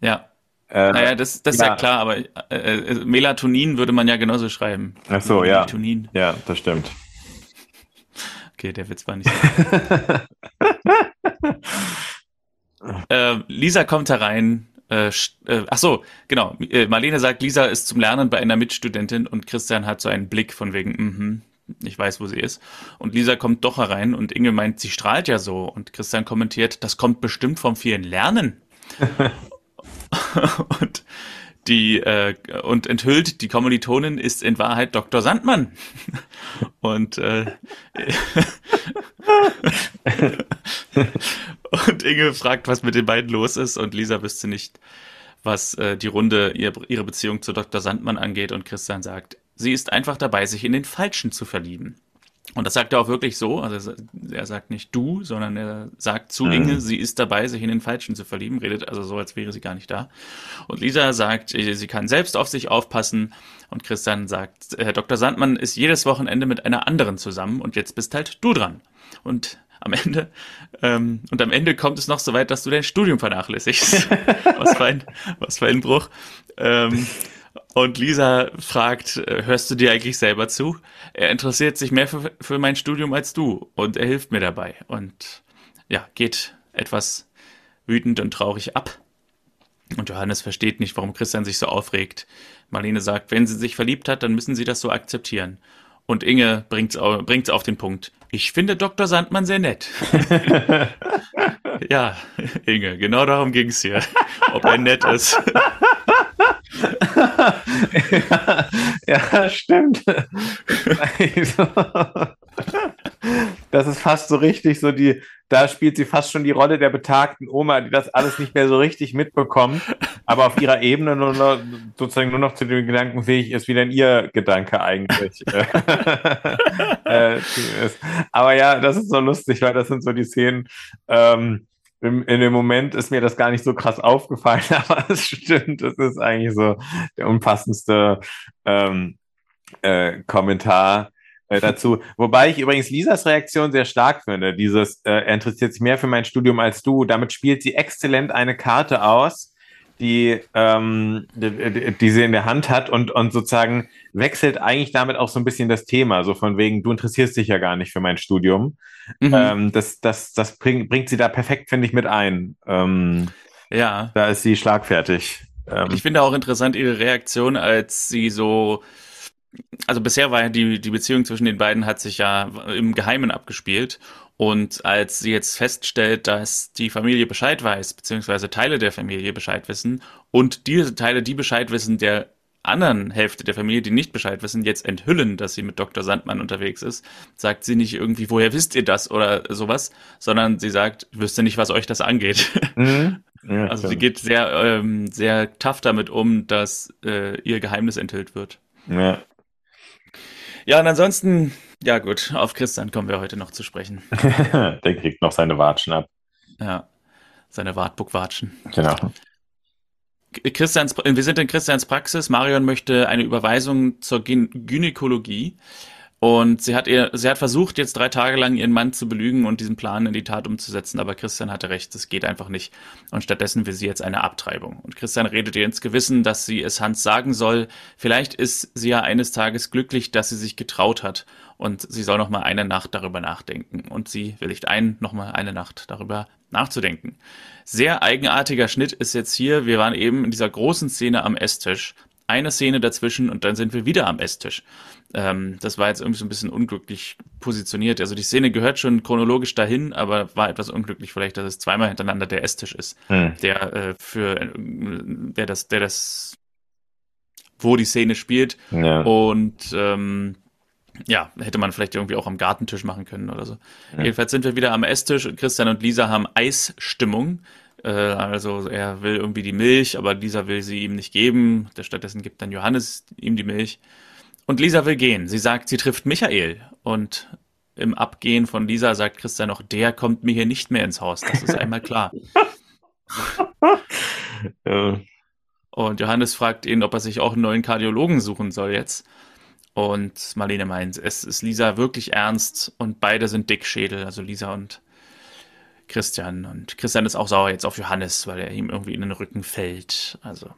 Ja. Ähm, naja, das, das ist ja. ja klar, aber äh, äh, Melatonin würde man ja genauso schreiben. Ach so, ja. Melatonin. Ja, das stimmt. Okay, der Witz war nicht. äh, Lisa kommt herein. Äh, äh, ach so, genau. Äh, Marlene sagt, Lisa ist zum Lernen bei einer Mitstudentin und Christian hat so einen Blick von wegen, mhm, ich weiß, wo sie ist. Und Lisa kommt doch herein und Inge meint, sie strahlt ja so. Und Christian kommentiert, das kommt bestimmt vom vielen Lernen. und die äh, und enthüllt, die Kommilitonin ist in Wahrheit Dr. Sandmann. und äh, und Inge fragt, was mit den beiden los ist und Lisa wüsste nicht, was äh, die Runde ihr, ihre Beziehung zu Dr. Sandmann angeht und Christian sagt, sie ist einfach dabei, sich in den Falschen zu verlieben. Und das sagt er auch wirklich so. Also er sagt nicht du, sondern er sagt zu mhm. Inge, sie ist dabei, sich in den Falschen zu verlieben, redet also so, als wäre sie gar nicht da. Und Lisa sagt, sie kann selbst auf sich aufpassen. Und Christian sagt, Herr Dr. Sandmann ist jedes Wochenende mit einer anderen zusammen und jetzt bist halt du dran. Und am Ende, ähm, und am Ende kommt es noch so weit, dass du dein Studium vernachlässigst. was für ein, was für ein Bruch. Ähm, und Lisa fragt, äh, hörst du dir eigentlich selber zu? Er interessiert sich mehr für, für mein Studium als du und er hilft mir dabei. Und ja, geht etwas wütend und traurig ab. Und Johannes versteht nicht, warum Christian sich so aufregt. Marlene sagt, wenn sie sich verliebt hat, dann müssen sie das so akzeptieren. Und Inge bringt es auf den Punkt. Ich finde Dr. Sandmann sehr nett. ja, Inge, genau darum ging es hier. Ob er nett ist. ja, ja, stimmt. das ist fast so richtig, so die, da spielt sie fast schon die Rolle der betagten Oma, die das alles nicht mehr so richtig mitbekommt, aber auf ihrer Ebene nur noch, sozusagen nur noch zu dem Gedanken fähig ist, wie denn ihr Gedanke eigentlich äh, ist. Aber ja, das ist so lustig, weil das sind so die Szenen, ähm, in, in dem Moment ist mir das gar nicht so krass aufgefallen, aber es stimmt, es ist eigentlich so der unpassendste ähm, äh, Kommentar äh, dazu. Wobei ich übrigens Lisas Reaktion sehr stark finde. Dieses, äh, er interessiert sich mehr für mein Studium als du. Damit spielt sie exzellent eine Karte aus, die, ähm, die, die, sie in der Hand hat und, und sozusagen wechselt eigentlich damit auch so ein bisschen das Thema, so von wegen, du interessierst dich ja gar nicht für mein Studium. Mhm. Ähm, das das, das bring, bringt sie da perfekt, finde ich, mit ein. Ähm, ja. Da ist sie schlagfertig. Ähm, ich finde auch interessant ihre Reaktion, als sie so also bisher war ja die, die Beziehung zwischen den beiden hat sich ja im Geheimen abgespielt. Und als sie jetzt feststellt, dass die Familie Bescheid weiß, beziehungsweise Teile der Familie Bescheid wissen und diese Teile, die Bescheid wissen, der anderen Hälfte der Familie, die nicht Bescheid wissen, jetzt enthüllen, dass sie mit Dr. Sandmann unterwegs ist, sagt sie nicht irgendwie, woher wisst ihr das oder sowas, sondern sie sagt, wüsste nicht, was euch das angeht. Mhm. Ja, also sie geht sehr, ähm, sehr tough damit um, dass äh, ihr Geheimnis enthüllt wird. Ja. Ja, und ansonsten, ja gut, auf Christian kommen wir heute noch zu sprechen. Der kriegt noch seine Watschen ab. Ja, seine Wartburg-Watschen. Genau. Christians, wir sind in Christians Praxis. Marion möchte eine Überweisung zur Gyn Gynäkologie. Und sie hat ihr, sie hat versucht, jetzt drei Tage lang ihren Mann zu belügen und diesen Plan in die Tat umzusetzen, aber Christian hatte recht, das geht einfach nicht. Und stattdessen will sie jetzt eine Abtreibung. Und Christian redet ihr ins Gewissen, dass sie es Hans sagen soll. Vielleicht ist sie ja eines Tages glücklich, dass sie sich getraut hat. Und sie soll noch mal eine Nacht darüber nachdenken. Und sie willigt ein, noch mal eine Nacht darüber nachzudenken. Sehr eigenartiger Schnitt ist jetzt hier. Wir waren eben in dieser großen Szene am Esstisch. Eine Szene dazwischen und dann sind wir wieder am Esstisch. Ähm, das war jetzt irgendwie so ein bisschen unglücklich positioniert. Also die Szene gehört schon chronologisch dahin, aber war etwas unglücklich vielleicht, dass es zweimal hintereinander der Esstisch ist, hm. der äh, für äh, der das, der das, wo die Szene spielt. Ja. Und ähm, ja, hätte man vielleicht irgendwie auch am Gartentisch machen können oder so. Ja. Jedenfalls sind wir wieder am Esstisch. Christian und Lisa haben Eisstimmung. Äh, also er will irgendwie die Milch, aber Lisa will sie ihm nicht geben. Stattdessen gibt dann Johannes ihm die Milch. Und Lisa will gehen. Sie sagt, sie trifft Michael. Und im Abgehen von Lisa sagt Christian noch, der kommt mir hier nicht mehr ins Haus. Das ist einmal klar. ja. Und Johannes fragt ihn, ob er sich auch einen neuen Kardiologen suchen soll jetzt. Und Marlene meint, es ist Lisa wirklich ernst und beide sind Dickschädel, also Lisa und Christian. Und Christian ist auch sauer jetzt auf Johannes, weil er ihm irgendwie in den Rücken fällt. Also.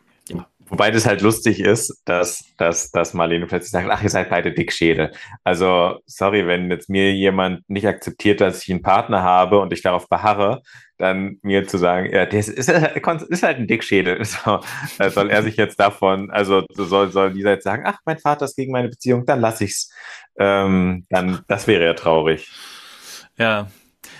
Wobei das halt lustig ist, dass, dass, dass Marlene plötzlich sagt, ach, ihr seid beide Dickschädel. Also, sorry, wenn jetzt mir jemand nicht akzeptiert, dass ich einen Partner habe und ich darauf beharre, dann mir zu sagen, ja, der ist, ist, halt ein Dickschädel. So, soll er sich jetzt davon, also soll, soll Lisa jetzt sagen, ach, mein Vater ist gegen meine Beziehung, dann lass ich's. Ähm, dann, das wäre ja traurig. Ja,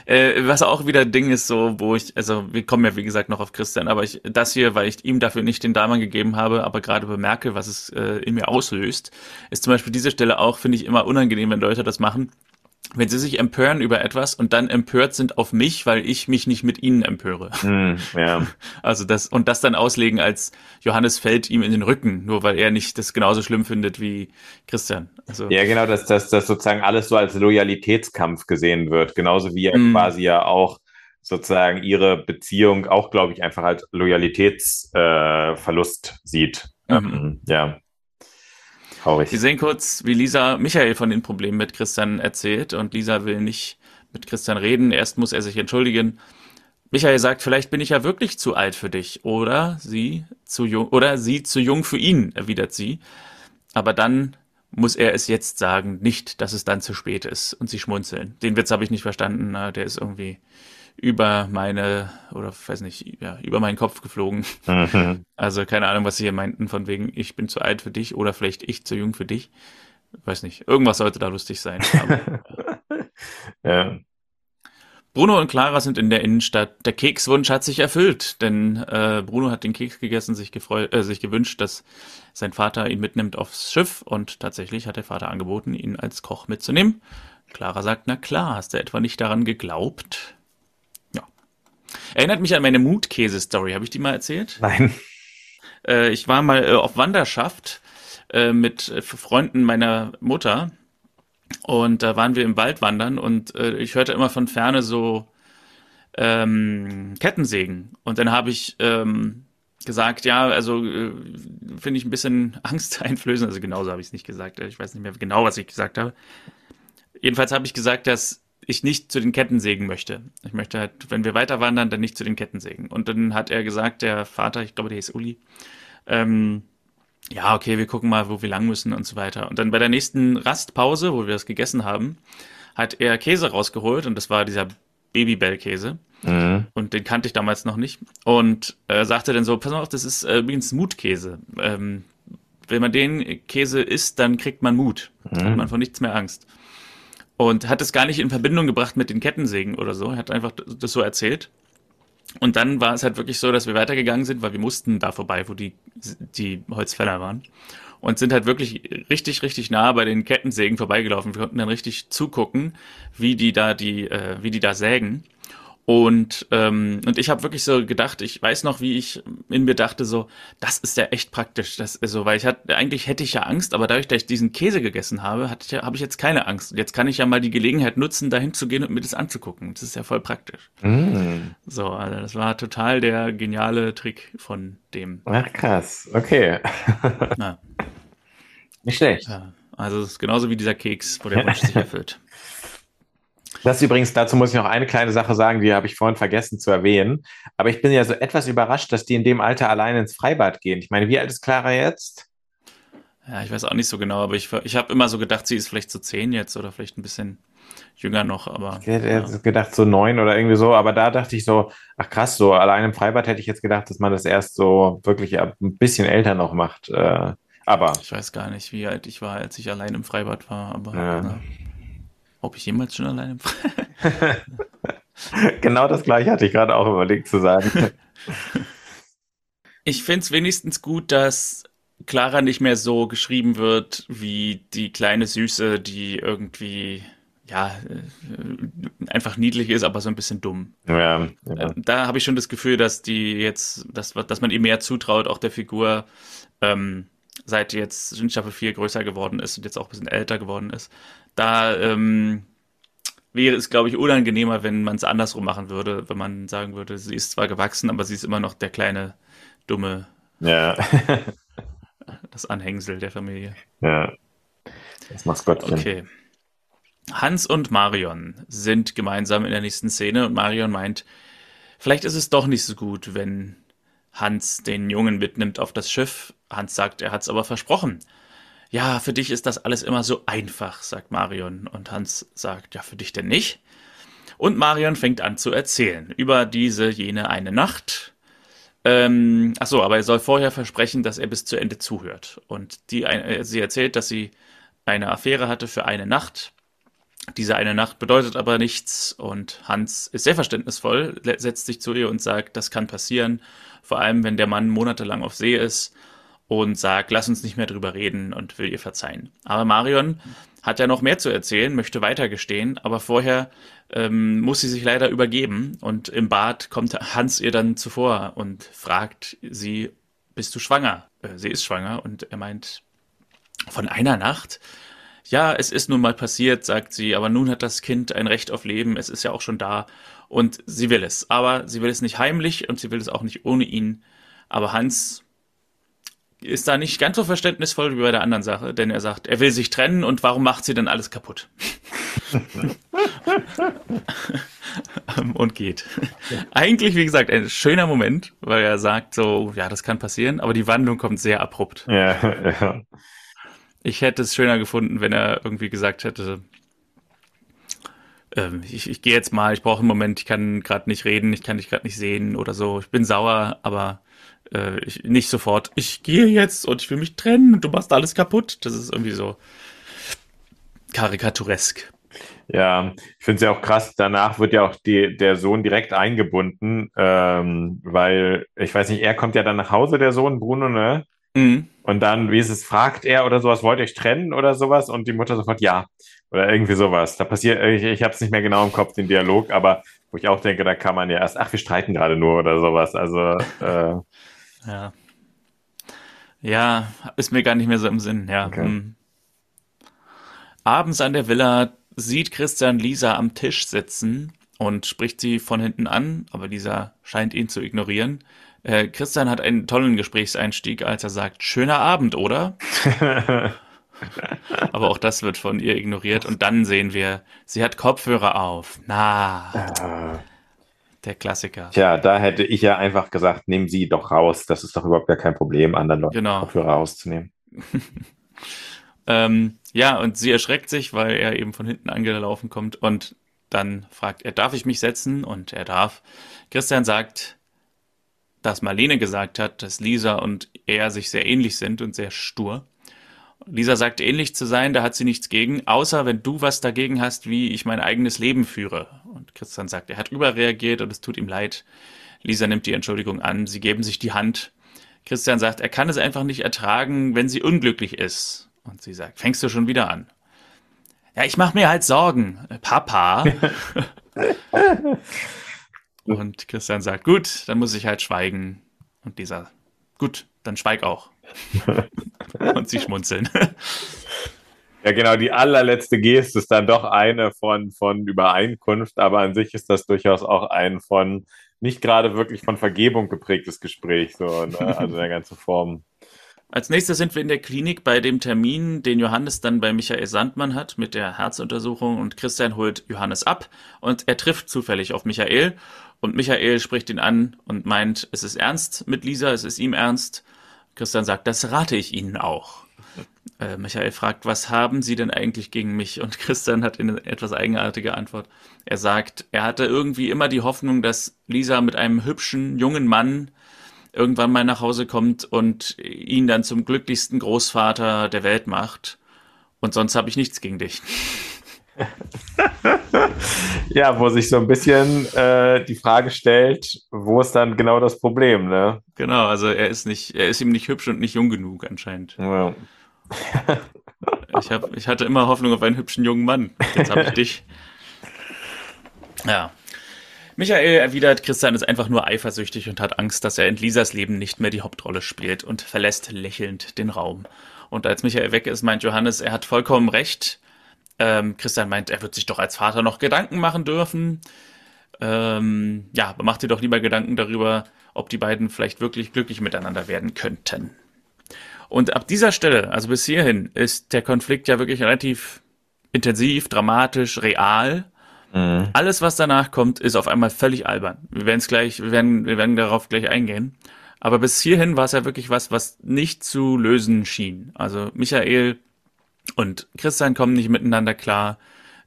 äh, was auch wieder Ding ist, so, wo ich, also wir kommen ja wie gesagt noch auf Christian, aber ich, das hier, weil ich ihm dafür nicht den Damen gegeben habe, aber gerade bemerke, was es äh, in mir auslöst, ist zum Beispiel diese Stelle auch, finde ich, immer unangenehm, wenn Leute das machen. Wenn sie sich empören über etwas und dann empört sind auf mich, weil ich mich nicht mit ihnen empöre. Mm, ja. Also das und das dann auslegen als Johannes fällt ihm in den Rücken, nur weil er nicht das genauso schlimm findet wie Christian. Also ja, genau, dass das sozusagen alles so als Loyalitätskampf gesehen wird, genauso wie er mm. quasi ja auch sozusagen ihre Beziehung auch, glaube ich, einfach als Loyalitätsverlust äh, sieht. Mhm. Ähm, ja. Traurig. Wir sehen kurz, wie Lisa Michael von den Problemen mit Christian erzählt und Lisa will nicht mit Christian reden. Erst muss er sich entschuldigen. Michael sagt, vielleicht bin ich ja wirklich zu alt für dich oder sie zu jung oder sie zu jung für ihn, erwidert sie. Aber dann muss er es jetzt sagen, nicht, dass es dann zu spät ist und sie schmunzeln. Den Witz habe ich nicht verstanden, der ist irgendwie über meine, oder weiß nicht, ja, über meinen Kopf geflogen. Mhm. Also keine Ahnung, was sie hier meinten, von wegen, ich bin zu alt für dich oder vielleicht ich zu jung für dich. Weiß nicht, irgendwas sollte da lustig sein. ja. Bruno und Clara sind in der Innenstadt. Der Kekswunsch hat sich erfüllt, denn äh, Bruno hat den Keks gegessen, sich, gefreut, äh, sich gewünscht, dass sein Vater ihn mitnimmt aufs Schiff und tatsächlich hat der Vater angeboten, ihn als Koch mitzunehmen. Clara sagt, na klar, hast du etwa nicht daran geglaubt? Erinnert mich an meine Mutkäse-Story. Habe ich die mal erzählt? Nein. Äh, ich war mal äh, auf Wanderschaft äh, mit äh, Freunden meiner Mutter und da waren wir im Wald wandern und äh, ich hörte immer von ferne so ähm, Kettensägen. Und dann habe ich ähm, gesagt, ja, also äh, finde ich ein bisschen angsteinflößend. Also genauso habe ich es nicht gesagt. Ich weiß nicht mehr genau, was ich gesagt habe. Jedenfalls habe ich gesagt, dass ich nicht zu den Kettensägen möchte. Ich möchte halt, wenn wir weiter wandern, dann nicht zu den Kettensägen. Und dann hat er gesagt, der Vater, ich glaube, der hieß Uli, ähm, ja, okay, wir gucken mal, wo wir lang müssen und so weiter. Und dann bei der nächsten Rastpause, wo wir das gegessen haben, hat er Käse rausgeholt und das war dieser Babybell-Käse. Mhm. Und den kannte ich damals noch nicht. Und äh, sagte dann so, pass mal auf, das ist äh, übrigens Mutkäse. Ähm, wenn man den Käse isst, dann kriegt man Mut. Mhm. Dann hat man vor nichts mehr Angst und hat es gar nicht in Verbindung gebracht mit den Kettensägen oder so. Er hat einfach das so erzählt. Und dann war es halt wirklich so, dass wir weitergegangen sind, weil wir mussten da vorbei, wo die, die Holzfäller waren. Und sind halt wirklich richtig, richtig nah bei den Kettensägen vorbeigelaufen. Wir konnten dann richtig zugucken, wie die da die, äh, wie die da sägen. Und, ähm, und ich habe wirklich so gedacht, ich weiß noch, wie ich in mir dachte, so, das ist ja echt praktisch. Das, also, weil ich hatte, eigentlich hätte ich ja Angst, aber dadurch, dass ich diesen Käse gegessen habe, hatte ich ja, habe ich jetzt keine Angst. Und jetzt kann ich ja mal die Gelegenheit nutzen, dahin zu gehen und mir das anzugucken. Das ist ja voll praktisch. Mm. So, also das war total der geniale Trick von dem. Ach krass, okay. Nicht schlecht. Ja, also es ist genauso wie dieser Keks, wo der Wunsch sich erfüllt. Das übrigens, dazu muss ich noch eine kleine Sache sagen, die habe ich vorhin vergessen zu erwähnen. Aber ich bin ja so etwas überrascht, dass die in dem Alter alleine ins Freibad gehen. Ich meine, wie alt ist Clara jetzt? Ja, ich weiß auch nicht so genau, aber ich, ich habe immer so gedacht, sie ist vielleicht so zehn jetzt oder vielleicht ein bisschen jünger noch, aber. Ich hätte ja. gedacht, so neun oder irgendwie so, aber da dachte ich so, ach krass, so allein im Freibad hätte ich jetzt gedacht, dass man das erst so wirklich ein bisschen älter noch macht. Äh, aber. Ich weiß gar nicht, wie alt ich war, als ich allein im Freibad war, aber. Ja. Na. Ob ich jemals schon alleine Genau das gleiche hatte ich gerade auch überlegt zu sagen. Ich finde es wenigstens gut, dass Clara nicht mehr so geschrieben wird wie die kleine Süße, die irgendwie ja äh, einfach niedlich ist, aber so ein bisschen dumm. Ja, ja. Äh, da habe ich schon das Gefühl, dass die jetzt, dass, dass man ihr mehr zutraut, auch der Figur, ähm, seit jetzt in Staffel 4 größer geworden ist und jetzt auch ein bisschen älter geworden ist, da ähm, wäre es, glaube ich, unangenehmer, wenn man es andersrum machen würde, wenn man sagen würde, sie ist zwar gewachsen, aber sie ist immer noch der kleine, dumme, ja. das Anhängsel der Familie. Ja. Das Maskottchen. Okay. Hans und Marion sind gemeinsam in der nächsten Szene und Marion meint, vielleicht ist es doch nicht so gut, wenn Hans den Jungen mitnimmt auf das Schiff. Hans sagt, er hat es aber versprochen. Ja, für dich ist das alles immer so einfach, sagt Marion. Und Hans sagt, ja, für dich denn nicht? Und Marion fängt an zu erzählen über diese, jene eine Nacht. Ähm, ach so, aber er soll vorher versprechen, dass er bis zu Ende zuhört. Und die, äh, sie erzählt, dass sie eine Affäre hatte für eine Nacht. Diese eine Nacht bedeutet aber nichts und Hans ist sehr verständnisvoll, setzt sich zu ihr und sagt, das kann passieren, vor allem wenn der Mann monatelang auf See ist und sagt, lass uns nicht mehr drüber reden und will ihr verzeihen. Aber Marion hat ja noch mehr zu erzählen, möchte weiter gestehen, aber vorher ähm, muss sie sich leider übergeben und im Bad kommt Hans ihr dann zuvor und fragt sie, bist du schwanger? Äh, sie ist schwanger und er meint, von einer Nacht? Ja, es ist nun mal passiert, sagt sie, aber nun hat das Kind ein Recht auf Leben, es ist ja auch schon da und sie will es. Aber sie will es nicht heimlich und sie will es auch nicht ohne ihn. Aber Hans ist da nicht ganz so verständnisvoll wie bei der anderen Sache, denn er sagt, er will sich trennen und warum macht sie denn alles kaputt? und geht. Eigentlich, wie gesagt, ein schöner Moment, weil er sagt so, ja, das kann passieren, aber die Wandlung kommt sehr abrupt. Ja, ja. Ich hätte es schöner gefunden, wenn er irgendwie gesagt hätte, ähm, ich, ich gehe jetzt mal, ich brauche einen Moment, ich kann gerade nicht reden, ich kann dich gerade nicht sehen oder so. Ich bin sauer, aber äh, ich, nicht sofort, ich gehe jetzt und ich will mich trennen und du machst alles kaputt. Das ist irgendwie so karikaturesk. Ja, ich finde es ja auch krass, danach wird ja auch die, der Sohn direkt eingebunden, ähm, weil, ich weiß nicht, er kommt ja dann nach Hause, der Sohn Bruno, ne? Mhm. Und dann, wie ist es, fragt er oder sowas, wollt ihr euch trennen oder sowas? Und die Mutter sofort, ja. Oder irgendwie sowas. Da passiert, ich, ich habe es nicht mehr genau im Kopf, den Dialog, aber wo ich auch denke, da kann man ja erst, ach, wir streiten gerade nur oder sowas. Also, äh, ja. Ja, ist mir gar nicht mehr so im Sinn, ja. Okay. Hm. Abends an der Villa sieht Christian Lisa am Tisch sitzen und spricht sie von hinten an, aber Lisa scheint ihn zu ignorieren. Äh, Christian hat einen tollen Gesprächseinstieg, als er sagt, schöner Abend, oder? Aber auch das wird von ihr ignoriert. Und dann sehen wir, sie hat Kopfhörer auf. Na. Ah. Der Klassiker. Tja, da hätte ich ja einfach gesagt, nehmen Sie doch raus. Das ist doch überhaupt gar kein Problem, anderen Leuten genau. Kopfhörer rauszunehmen. ähm, ja, und sie erschreckt sich, weil er eben von hinten angelaufen kommt und dann fragt er, darf ich mich setzen? Und er darf. Christian sagt, dass Marlene gesagt hat, dass Lisa und er sich sehr ähnlich sind und sehr stur. Lisa sagt ähnlich zu sein, da hat sie nichts gegen, außer wenn du was dagegen hast, wie ich mein eigenes Leben führe. Und Christian sagt, er hat überreagiert und es tut ihm leid. Lisa nimmt die Entschuldigung an, sie geben sich die Hand. Christian sagt, er kann es einfach nicht ertragen, wenn sie unglücklich ist. Und sie sagt, fängst du schon wieder an? Ja, ich mach mir halt Sorgen. Papa. und Christian sagt, gut, dann muss ich halt schweigen. Und Lisa, gut, dann schweig auch. und sie schmunzeln. Ja, genau, die allerletzte Geste ist dann doch eine von, von Übereinkunft, aber an sich ist das durchaus auch ein von nicht gerade wirklich von Vergebung geprägtes Gespräch, so, ne? also der ganze Form. Als nächstes sind wir in der Klinik bei dem Termin, den Johannes dann bei Michael Sandmann hat mit der Herzuntersuchung und Christian holt Johannes ab und er trifft zufällig auf Michael und Michael spricht ihn an und meint, es ist ernst mit Lisa, es ist ihm ernst Christian sagt, das rate ich Ihnen auch. Äh, Michael fragt, was haben Sie denn eigentlich gegen mich? Und Christian hat eine etwas eigenartige Antwort. Er sagt, er hatte irgendwie immer die Hoffnung, dass Lisa mit einem hübschen, jungen Mann irgendwann mal nach Hause kommt und ihn dann zum glücklichsten Großvater der Welt macht. Und sonst habe ich nichts gegen dich. ja, wo sich so ein bisschen äh, die Frage stellt, wo ist dann genau das Problem, ne? Genau, also er ist nicht, er ist ihm nicht hübsch und nicht jung genug anscheinend. Ja. ich, hab, ich hatte immer Hoffnung auf einen hübschen jungen Mann. Jetzt habe ich dich. Ja. Michael erwidert, Christian ist einfach nur eifersüchtig und hat Angst, dass er in Lisas Leben nicht mehr die Hauptrolle spielt und verlässt lächelnd den Raum. Und als Michael weg ist, meint Johannes, er hat vollkommen recht. Ähm, Christian meint, er wird sich doch als Vater noch Gedanken machen dürfen. Ähm, ja, macht dir doch lieber Gedanken darüber, ob die beiden vielleicht wirklich glücklich miteinander werden könnten. Und ab dieser Stelle, also bis hierhin, ist der Konflikt ja wirklich relativ intensiv, dramatisch, real. Mhm. Alles, was danach kommt, ist auf einmal völlig albern. Wir werden es gleich, wir werden, wir werden darauf gleich eingehen. Aber bis hierhin war es ja wirklich was, was nicht zu lösen schien. Also Michael und Christian kommen nicht miteinander klar.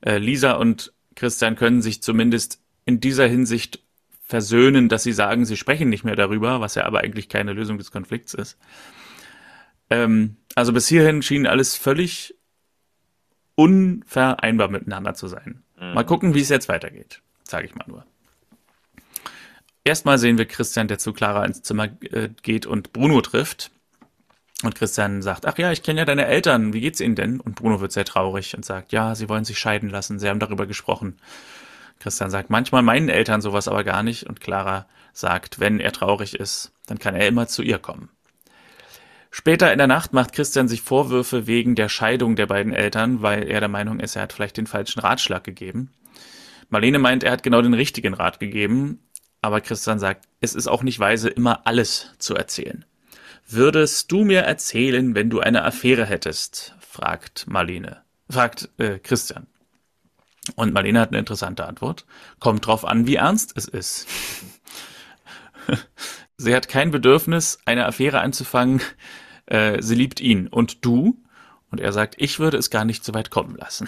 Äh, Lisa und Christian können sich zumindest in dieser Hinsicht versöhnen, dass sie sagen, sie sprechen nicht mehr darüber, was ja aber eigentlich keine Lösung des Konflikts ist. Ähm, also bis hierhin schien alles völlig unvereinbar miteinander zu sein. Mhm. Mal gucken, wie es jetzt weitergeht, sage ich mal nur. Erstmal sehen wir Christian, der zu Clara ins Zimmer äh, geht und Bruno trifft. Und Christian sagt, ach ja, ich kenne ja deine Eltern, wie geht's ihnen denn? Und Bruno wird sehr traurig und sagt, ja, sie wollen sich scheiden lassen, sie haben darüber gesprochen. Christian sagt, manchmal meinen Eltern sowas aber gar nicht. Und Clara sagt, wenn er traurig ist, dann kann er immer zu ihr kommen. Später in der Nacht macht Christian sich Vorwürfe wegen der Scheidung der beiden Eltern, weil er der Meinung ist, er hat vielleicht den falschen Ratschlag gegeben. Marlene meint, er hat genau den richtigen Rat gegeben, aber Christian sagt, es ist auch nicht weise, immer alles zu erzählen. Würdest du mir erzählen, wenn du eine Affäre hättest? fragt Marlene. Fragt äh, Christian. Und Marlene hat eine interessante Antwort. Kommt drauf an, wie ernst es ist. sie hat kein Bedürfnis, eine Affäre anzufangen. Äh, sie liebt ihn. Und du? Und er sagt, ich würde es gar nicht so weit kommen lassen.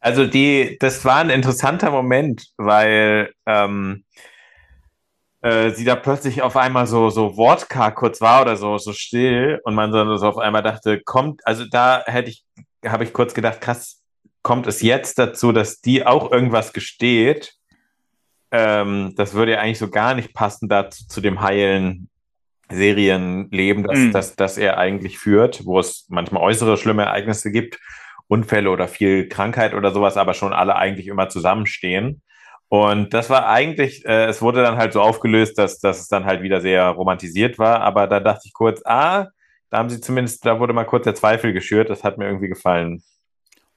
Also die, das war ein interessanter Moment, weil ähm, äh, sie da plötzlich auf einmal so, so wortkarg kurz war oder so, so still und man so, so auf einmal dachte, kommt, also da hätte ich, habe ich kurz gedacht, krass, kommt es jetzt dazu, dass die auch irgendwas gesteht? Ähm, das würde ja eigentlich so gar nicht passen dazu, zu dem heilen Serienleben, das, mm. das, das er eigentlich führt, wo es manchmal äußere schlimme Ereignisse gibt, Unfälle oder viel Krankheit oder sowas, aber schon alle eigentlich immer zusammenstehen. Und das war eigentlich, äh, es wurde dann halt so aufgelöst, dass, dass es dann halt wieder sehr romantisiert war. Aber da dachte ich kurz, ah, da haben sie zumindest, da wurde mal kurz der Zweifel geschürt. Das hat mir irgendwie gefallen.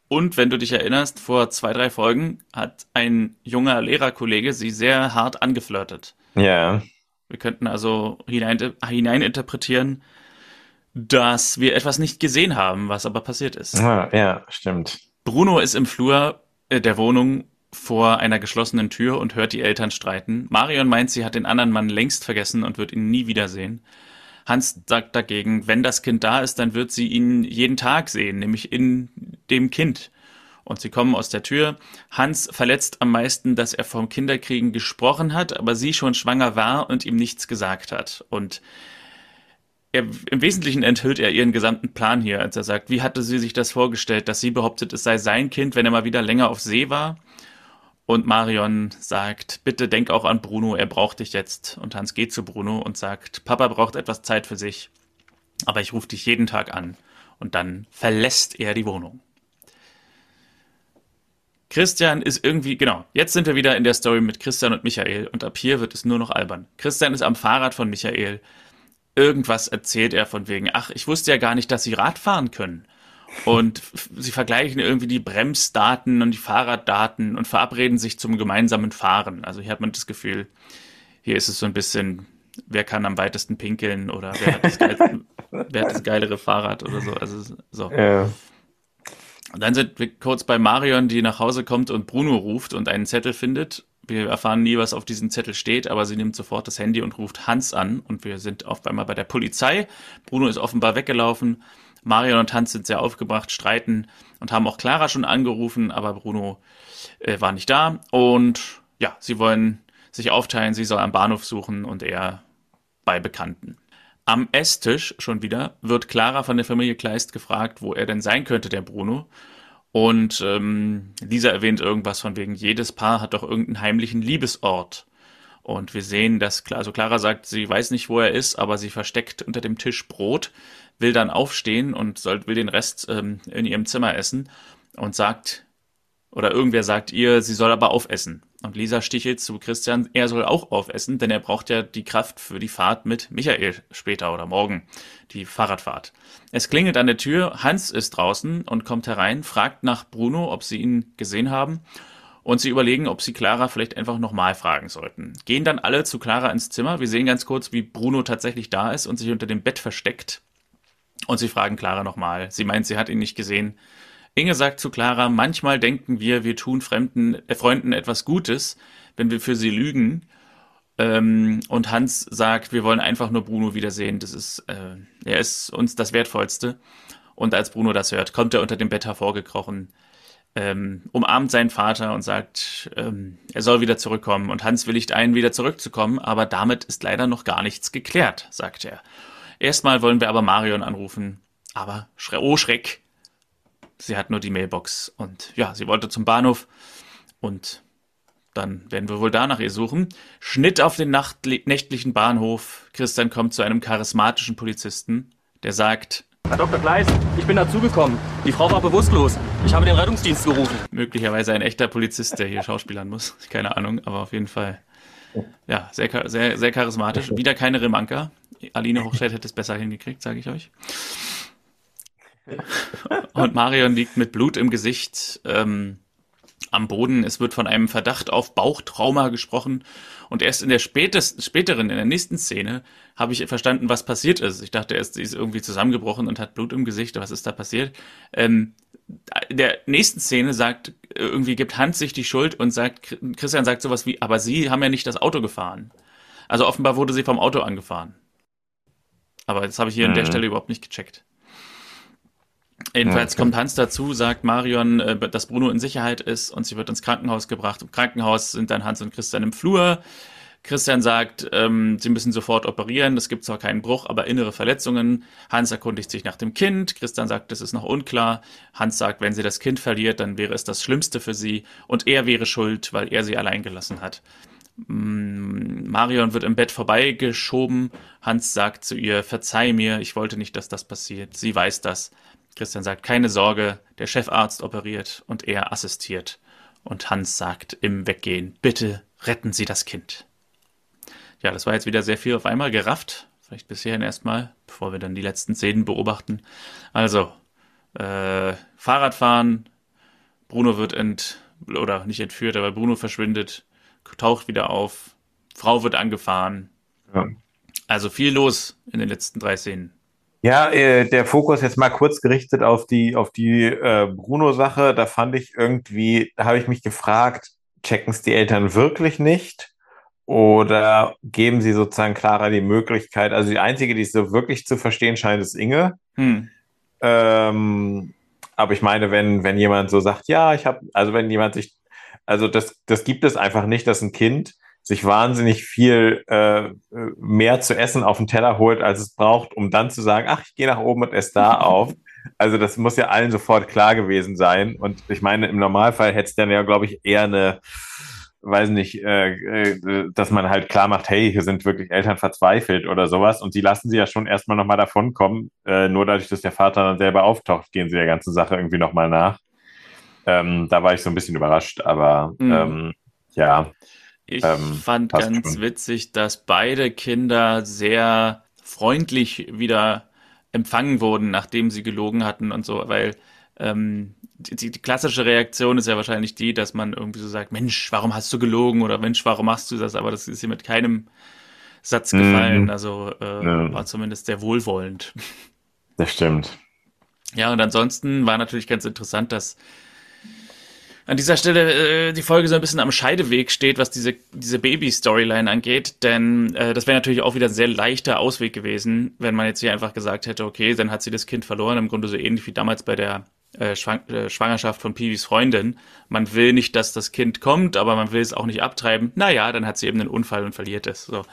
Und wenn du dich erinnerst, vor zwei, drei Folgen hat ein junger Lehrerkollege sie sehr hart angeflirtet. Ja. Wir könnten also hinein, hineininterpretieren, dass wir etwas nicht gesehen haben, was aber passiert ist. Ja, ja stimmt. Bruno ist im Flur äh, der Wohnung vor einer geschlossenen Tür und hört die Eltern streiten. Marion meint, sie hat den anderen Mann längst vergessen und wird ihn nie wiedersehen. Hans sagt dagegen, wenn das Kind da ist, dann wird sie ihn jeden Tag sehen, nämlich in dem Kind. Und sie kommen aus der Tür. Hans verletzt am meisten, dass er vom Kinderkriegen gesprochen hat, aber sie schon schwanger war und ihm nichts gesagt hat. Und er, im Wesentlichen enthüllt er ihren gesamten Plan hier, als er sagt, wie hatte sie sich das vorgestellt, dass sie behauptet, es sei sein Kind, wenn er mal wieder länger auf See war und Marion sagt, bitte denk auch an Bruno, er braucht dich jetzt. Und Hans geht zu Bruno und sagt, Papa braucht etwas Zeit für sich, aber ich rufe dich jeden Tag an. Und dann verlässt er die Wohnung. Christian ist irgendwie, genau, jetzt sind wir wieder in der Story mit Christian und Michael und ab hier wird es nur noch albern. Christian ist am Fahrrad von Michael. Irgendwas erzählt er von wegen, ach, ich wusste ja gar nicht, dass sie Rad fahren können. Und sie vergleichen irgendwie die Bremsdaten und die Fahrraddaten und verabreden sich zum gemeinsamen Fahren. Also hier hat man das Gefühl, hier ist es so ein bisschen, wer kann am weitesten pinkeln oder wer hat das, geil, wer hat das geilere Fahrrad oder so. Also so. Ja. Und dann sind wir kurz bei Marion, die nach Hause kommt und Bruno ruft und einen Zettel findet. Wir erfahren nie, was auf diesem Zettel steht, aber sie nimmt sofort das Handy und ruft Hans an und wir sind auf einmal bei der Polizei. Bruno ist offenbar weggelaufen. Marion und Hans sind sehr aufgebracht, streiten und haben auch Clara schon angerufen, aber Bruno äh, war nicht da. Und ja, sie wollen sich aufteilen, sie soll am Bahnhof suchen und er bei Bekannten. Am Esstisch schon wieder wird Clara von der Familie Kleist gefragt, wo er denn sein könnte, der Bruno. Und ähm, Lisa erwähnt irgendwas von wegen, jedes Paar hat doch irgendeinen heimlichen Liebesort. Und wir sehen, dass, also Clara sagt, sie weiß nicht, wo er ist, aber sie versteckt unter dem Tisch Brot will dann aufstehen und soll, will den Rest ähm, in ihrem Zimmer essen und sagt, oder irgendwer sagt ihr, sie soll aber aufessen. Und Lisa stichelt zu Christian, er soll auch aufessen, denn er braucht ja die Kraft für die Fahrt mit Michael später oder morgen, die Fahrradfahrt. Es klingelt an der Tür, Hans ist draußen und kommt herein, fragt nach Bruno, ob sie ihn gesehen haben. Und sie überlegen, ob sie Clara vielleicht einfach nochmal fragen sollten. Gehen dann alle zu Clara ins Zimmer. Wir sehen ganz kurz, wie Bruno tatsächlich da ist und sich unter dem Bett versteckt. Und sie fragen Clara nochmal. Sie meint, sie hat ihn nicht gesehen. Inge sagt zu Clara, manchmal denken wir, wir tun Fremden, äh, Freunden etwas Gutes, wenn wir für sie lügen. Ähm, und Hans sagt, wir wollen einfach nur Bruno wiedersehen. Das ist, äh, er ist uns das Wertvollste. Und als Bruno das hört, kommt er unter dem Bett hervorgekrochen, ähm, umarmt seinen Vater und sagt, ähm, er soll wieder zurückkommen. Und Hans willigt ein, wieder zurückzukommen, aber damit ist leider noch gar nichts geklärt, sagt er. Erstmal wollen wir aber Marion anrufen. Aber, oh Schreck, sie hat nur die Mailbox. Und ja, sie wollte zum Bahnhof. Und Dann werden wir wohl danach ihr suchen. Schnitt auf den nächtlichen Bahnhof. Christian kommt zu einem charismatischen Polizisten, der sagt, Herr Dr. Gleis, ich bin dazugekommen. Die Frau war bewusstlos. Ich habe den Rettungsdienst gerufen. Möglicherweise ein echter Polizist, der hier schauspielern muss. Keine Ahnung, aber auf jeden Fall. Ja, sehr, sehr, sehr charismatisch. Wieder keine Remanka. Aline Hochstedt hätte es besser hingekriegt, sage ich euch. Und Marion liegt mit Blut im Gesicht. Ähm, am Boden. Es wird von einem Verdacht auf Bauchtrauma gesprochen. Und erst in der spätesten, späteren, in der nächsten Szene, habe ich verstanden, was passiert ist. Ich dachte erst, sie ist irgendwie zusammengebrochen und hat Blut im Gesicht. Was ist da passiert? Ähm, der nächsten Szene sagt, irgendwie gibt Hans sich die Schuld und sagt, Christian sagt sowas wie, aber sie haben ja nicht das Auto gefahren. Also offenbar wurde sie vom Auto angefahren. Aber das habe ich hier mhm. an der mhm. Stelle überhaupt nicht gecheckt. Jedenfalls okay. kommt Hans dazu, sagt Marion, äh, dass Bruno in Sicherheit ist und sie wird ins Krankenhaus gebracht. Im Krankenhaus sind dann Hans und Christian im Flur. Christian sagt, ähm, sie müssen sofort operieren. Es gibt zwar keinen Bruch, aber innere Verletzungen. Hans erkundigt sich nach dem Kind. Christian sagt, das ist noch unklar. Hans sagt, wenn sie das Kind verliert, dann wäre es das Schlimmste für sie und er wäre schuld, weil er sie allein gelassen hat. Mm, Marion wird im Bett vorbeigeschoben. Hans sagt zu ihr, verzeih mir, ich wollte nicht, dass das passiert. Sie weiß das. Christian sagt, keine Sorge, der Chefarzt operiert und er assistiert. Und Hans sagt im Weggehen, bitte retten Sie das Kind. Ja, das war jetzt wieder sehr viel auf einmal gerafft. Vielleicht bis hierhin erstmal, bevor wir dann die letzten Szenen beobachten. Also, äh, Fahrradfahren, Bruno wird ent, oder nicht entführt, aber Bruno verschwindet, taucht wieder auf, Frau wird angefahren. Ja. Also viel los in den letzten drei Szenen. Ja, äh, der Fokus jetzt mal kurz gerichtet auf die, auf die äh, Bruno-Sache. Da fand ich irgendwie, da habe ich mich gefragt, checken es die Eltern wirklich nicht? Oder geben sie sozusagen Clara die Möglichkeit, also die einzige, die es so wirklich zu verstehen scheint, ist Inge. Hm. Ähm, aber ich meine, wenn, wenn jemand so sagt, ja, ich habe, also wenn jemand sich, also das, das gibt es einfach nicht, dass ein Kind sich wahnsinnig viel äh, mehr zu essen auf den Teller holt, als es braucht, um dann zu sagen, ach, ich gehe nach oben und esse da auf. Also das muss ja allen sofort klar gewesen sein. Und ich meine, im Normalfall hätte es dann ja, glaube ich, eher eine, weiß nicht, äh, äh, dass man halt klar macht, hey, hier sind wirklich Eltern verzweifelt oder sowas. Und die lassen sie ja schon erstmal nochmal davon kommen. Äh, nur dadurch, dass der Vater dann selber auftaucht, gehen sie der ganzen Sache irgendwie nochmal nach. Ähm, da war ich so ein bisschen überrascht, aber mhm. ähm, ja. Ich ähm, fand ganz schon. witzig, dass beide Kinder sehr freundlich wieder empfangen wurden, nachdem sie gelogen hatten und so, weil ähm, die, die, klassische Reaktion ist ja wahrscheinlich die, dass man irgendwie so sagt, Mensch, warum hast du gelogen oder Mensch, warum machst du das? Aber das ist hier mit keinem Satz gefallen, mhm. also äh, ja. war zumindest sehr wohlwollend. Das stimmt. Ja, und ansonsten war natürlich ganz interessant, dass an dieser Stelle äh, die Folge so ein bisschen am Scheideweg steht, was diese, diese Baby-Storyline angeht. Denn äh, das wäre natürlich auch wieder ein sehr leichter Ausweg gewesen, wenn man jetzt hier einfach gesagt hätte, okay, dann hat sie das Kind verloren, im Grunde so ähnlich wie damals bei der äh, Schwang äh, Schwangerschaft von Piwis Freundin. Man will nicht, dass das Kind kommt, aber man will es auch nicht abtreiben. Naja, dann hat sie eben einen Unfall und verliert es. So.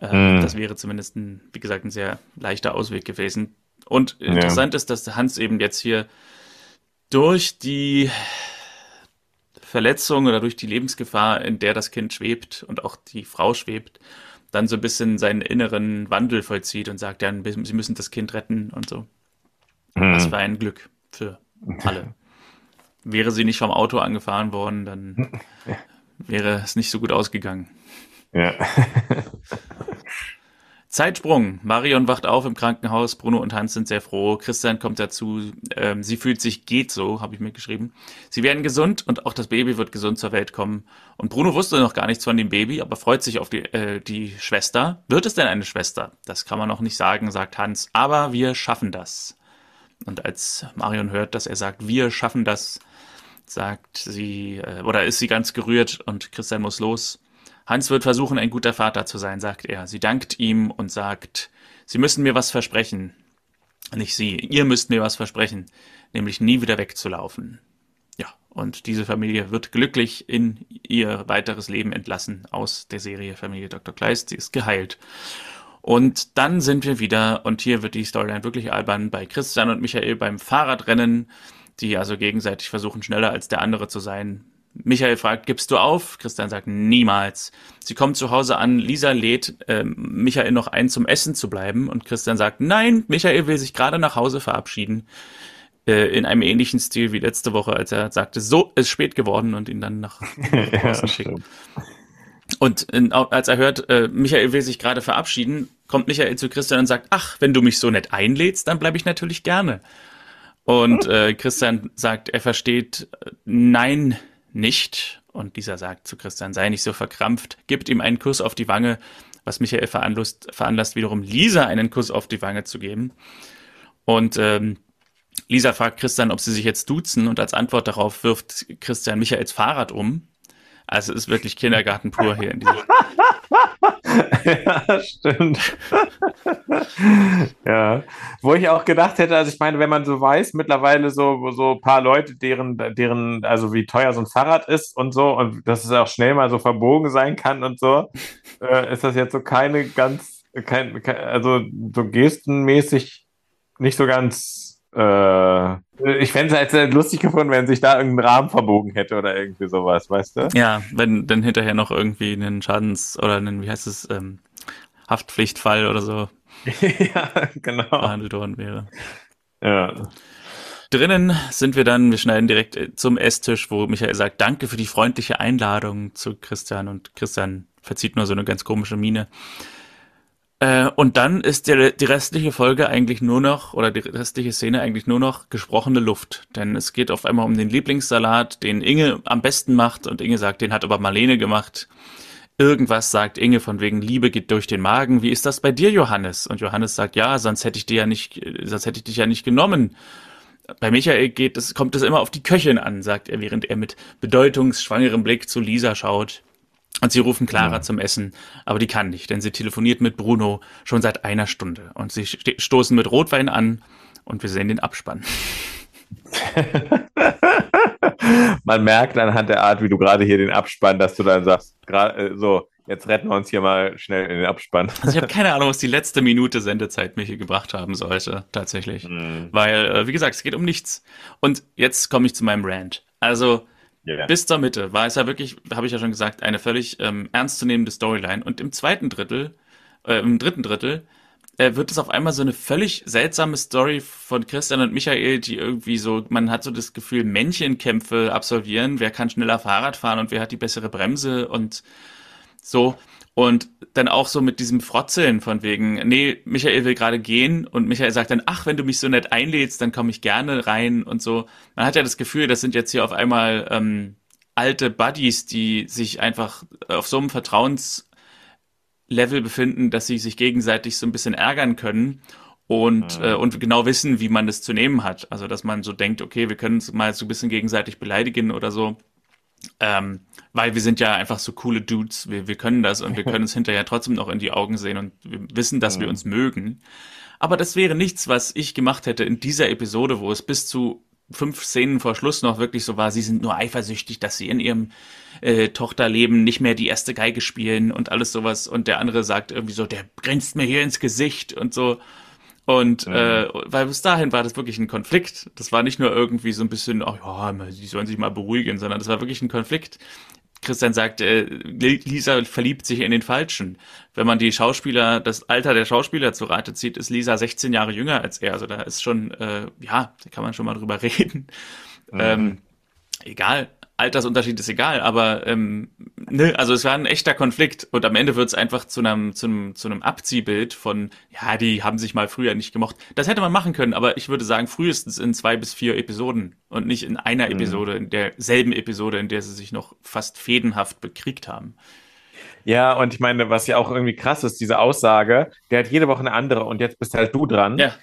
Äh, mm. Das wäre zumindest, ein, wie gesagt, ein sehr leichter Ausweg gewesen. Und ja. interessant ist, dass Hans eben jetzt hier durch die Verletzung oder durch die Lebensgefahr, in der das Kind schwebt und auch die Frau schwebt, dann so ein bisschen seinen inneren Wandel vollzieht und sagt, ja, sie müssen das Kind retten und so. Mhm. Was für ein Glück für alle. Wäre sie nicht vom Auto angefahren worden, dann wäre es nicht so gut ausgegangen. Ja. Zeitsprung. Marion wacht auf im Krankenhaus. Bruno und Hans sind sehr froh. Christian kommt dazu. Ähm, sie fühlt sich geht so, habe ich mir geschrieben. Sie werden gesund und auch das Baby wird gesund zur Welt kommen. Und Bruno wusste noch gar nichts von dem Baby, aber freut sich auf die, äh, die Schwester. Wird es denn eine Schwester? Das kann man noch nicht sagen, sagt Hans. Aber wir schaffen das. Und als Marion hört, dass er sagt, wir schaffen das, sagt sie, äh, oder ist sie ganz gerührt und Christian muss los. Hans wird versuchen, ein guter Vater zu sein, sagt er. Sie dankt ihm und sagt, Sie müssen mir was versprechen. Nicht Sie, ihr müsst mir was versprechen, nämlich nie wieder wegzulaufen. Ja, und diese Familie wird glücklich in ihr weiteres Leben entlassen aus der Serie Familie Dr. Kleist. Sie ist geheilt. Und dann sind wir wieder, und hier wird die Storyline wirklich albern, bei Christian und Michael beim Fahrradrennen, die also gegenseitig versuchen, schneller als der andere zu sein, Michael fragt, gibst du auf? Christian sagt, niemals. Sie kommt zu Hause an, Lisa lädt äh, Michael noch ein, zum Essen zu bleiben. Und Christian sagt, nein, Michael will sich gerade nach Hause verabschieden. Äh, in einem ähnlichen Stil wie letzte Woche, als er sagte, so ist spät geworden und ihn dann nach, nach Hause ja, schickt. Und in, als er hört, äh, Michael will sich gerade verabschieden, kommt Michael zu Christian und sagt, ach, wenn du mich so nett einlädst, dann bleibe ich natürlich gerne. Und äh, Christian sagt, er versteht äh, Nein nicht. Und dieser sagt zu Christian, sei nicht so verkrampft, gibt ihm einen Kuss auf die Wange, was Michael veranlasst, veranlasst wiederum Lisa einen Kuss auf die Wange zu geben. Und ähm, Lisa fragt Christian, ob sie sich jetzt duzen und als Antwort darauf wirft Christian Michaels Fahrrad um. Also es ist wirklich Kindergarten pur hier in diesem. ja, stimmt. ja. Wo ich auch gedacht hätte, also ich meine, wenn man so weiß, mittlerweile so, so ein paar Leute, deren, deren, also wie teuer so ein Fahrrad ist und so, und dass es auch schnell mal so verbogen sein kann und so, äh, ist das jetzt so keine ganz, kein, also so gestenmäßig nicht so ganz äh, ich fände es halt lustig gefunden, wenn sich da irgendein Rahmen verbogen hätte oder irgendwie sowas, weißt du? Ja, wenn dann hinterher noch irgendwie einen Schadens- oder einen, wie heißt es, ähm, Haftpflichtfall oder so ja, genau. behandelt worden wäre. Ja. Drinnen sind wir dann, wir schneiden direkt äh, zum Esstisch, wo Michael sagt, danke für die freundliche Einladung zu Christian und Christian verzieht nur so eine ganz komische Miene. Äh, und dann ist der, die restliche Folge eigentlich nur noch, oder die restliche Szene eigentlich nur noch gesprochene Luft. Denn es geht auf einmal um den Lieblingssalat, den Inge am besten macht. Und Inge sagt, den hat aber Marlene gemacht. Irgendwas sagt Inge von wegen Liebe geht durch den Magen. Wie ist das bei dir, Johannes? Und Johannes sagt, ja, sonst hätte ich dir ja nicht, sonst hätte ich dich ja nicht genommen. Bei Michael geht es, kommt es immer auf die Köchin an, sagt er, während er mit bedeutungsschwangerem Blick zu Lisa schaut. Und sie rufen Clara ja. zum Essen, aber die kann nicht, denn sie telefoniert mit Bruno schon seit einer Stunde. Und sie stoßen mit Rotwein an und wir sehen den Abspann. Man merkt anhand der Art, wie du gerade hier den Abspann, dass du dann sagst, äh, so, jetzt retten wir uns hier mal schnell in den Abspann. Also ich habe keine Ahnung, was die letzte Minute Sendezeit mir hier gebracht haben sollte, tatsächlich. Mhm. Weil, äh, wie gesagt, es geht um nichts. Und jetzt komme ich zu meinem Rant. Also, Yeah. Bis zur Mitte war es ja wirklich, habe ich ja schon gesagt, eine völlig ähm, ernstzunehmende Storyline. Und im zweiten Drittel, äh, im dritten Drittel, äh, wird es auf einmal so eine völlig seltsame Story von Christian und Michael, die irgendwie so, man hat so das Gefühl, Männchenkämpfe absolvieren, wer kann schneller Fahrrad fahren und wer hat die bessere Bremse und so. Und dann auch so mit diesem Frotzeln von wegen, nee, Michael will gerade gehen und Michael sagt dann, ach, wenn du mich so nett einlädst, dann komme ich gerne rein und so. Man hat ja das Gefühl, das sind jetzt hier auf einmal ähm, alte Buddies, die sich einfach auf so einem Vertrauenslevel befinden, dass sie sich gegenseitig so ein bisschen ärgern können und, mhm. äh, und genau wissen, wie man das zu nehmen hat. Also, dass man so denkt, okay, wir können uns mal so ein bisschen gegenseitig beleidigen oder so. Ähm, weil wir sind ja einfach so coole Dudes, wir, wir können das und wir können uns hinterher trotzdem noch in die Augen sehen und wir wissen, dass mhm. wir uns mögen. Aber das wäre nichts, was ich gemacht hätte in dieser Episode, wo es bis zu fünf Szenen vor Schluss noch wirklich so war, sie sind nur eifersüchtig, dass sie in ihrem äh, Tochterleben nicht mehr die erste Geige spielen und alles sowas und der andere sagt irgendwie so, der grinst mir hier ins Gesicht und so. Und mhm. äh, weil bis dahin war das wirklich ein Konflikt. Das war nicht nur irgendwie so ein bisschen, ach ja, die sollen sich mal beruhigen, sondern das war wirklich ein Konflikt. Christian sagt, äh, Lisa verliebt sich in den Falschen. Wenn man die Schauspieler, das Alter der Schauspieler zu Rate zieht, ist Lisa 16 Jahre jünger als er. Also da ist schon, äh, ja, da kann man schon mal drüber reden. Mhm. Ähm, egal. Altersunterschied ist egal, aber ähm, ne, also es war ein echter Konflikt und am Ende wird es einfach zu einem, zu einem, zu einem Abziehbild von, ja, die haben sich mal früher nicht gemocht. Das hätte man machen können, aber ich würde sagen, frühestens in zwei bis vier Episoden und nicht in einer mhm. Episode, in derselben Episode, in der sie sich noch fast fädenhaft bekriegt haben. Ja, und ich meine, was ja auch irgendwie krass ist, diese Aussage, der hat jede Woche eine andere und jetzt bist halt du dran. Ja.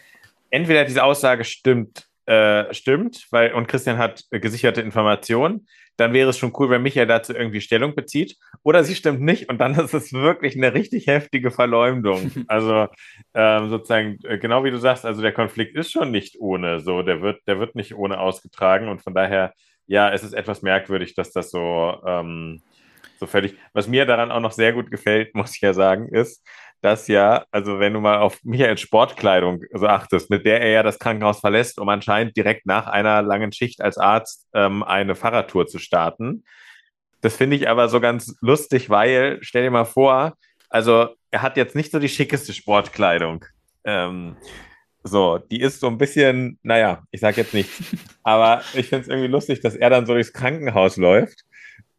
Entweder diese Aussage stimmt, äh, stimmt, weil und Christian hat gesicherte Informationen dann wäre es schon cool, wenn Michael dazu irgendwie Stellung bezieht. Oder sie stimmt nicht und dann ist es wirklich eine richtig heftige Verleumdung. Also ähm, sozusagen, äh, genau wie du sagst, also der Konflikt ist schon nicht ohne, so, der wird, der wird nicht ohne ausgetragen und von daher, ja, es ist etwas merkwürdig, dass das so, ähm, so völlig, was mir daran auch noch sehr gut gefällt, muss ich ja sagen, ist, dass ja, also wenn du mal auf Michaels Sportkleidung so achtest, mit der er ja das Krankenhaus verlässt, um anscheinend direkt nach einer langen Schicht als Arzt ähm, eine Fahrradtour zu starten, Das finde ich aber so ganz lustig, weil, stell dir mal vor, also er hat jetzt nicht so die schickeste Sportkleidung. Ähm, so, die ist so ein bisschen, naja, ich sag jetzt nichts. Aber ich finde es irgendwie lustig, dass er dann so durchs Krankenhaus läuft,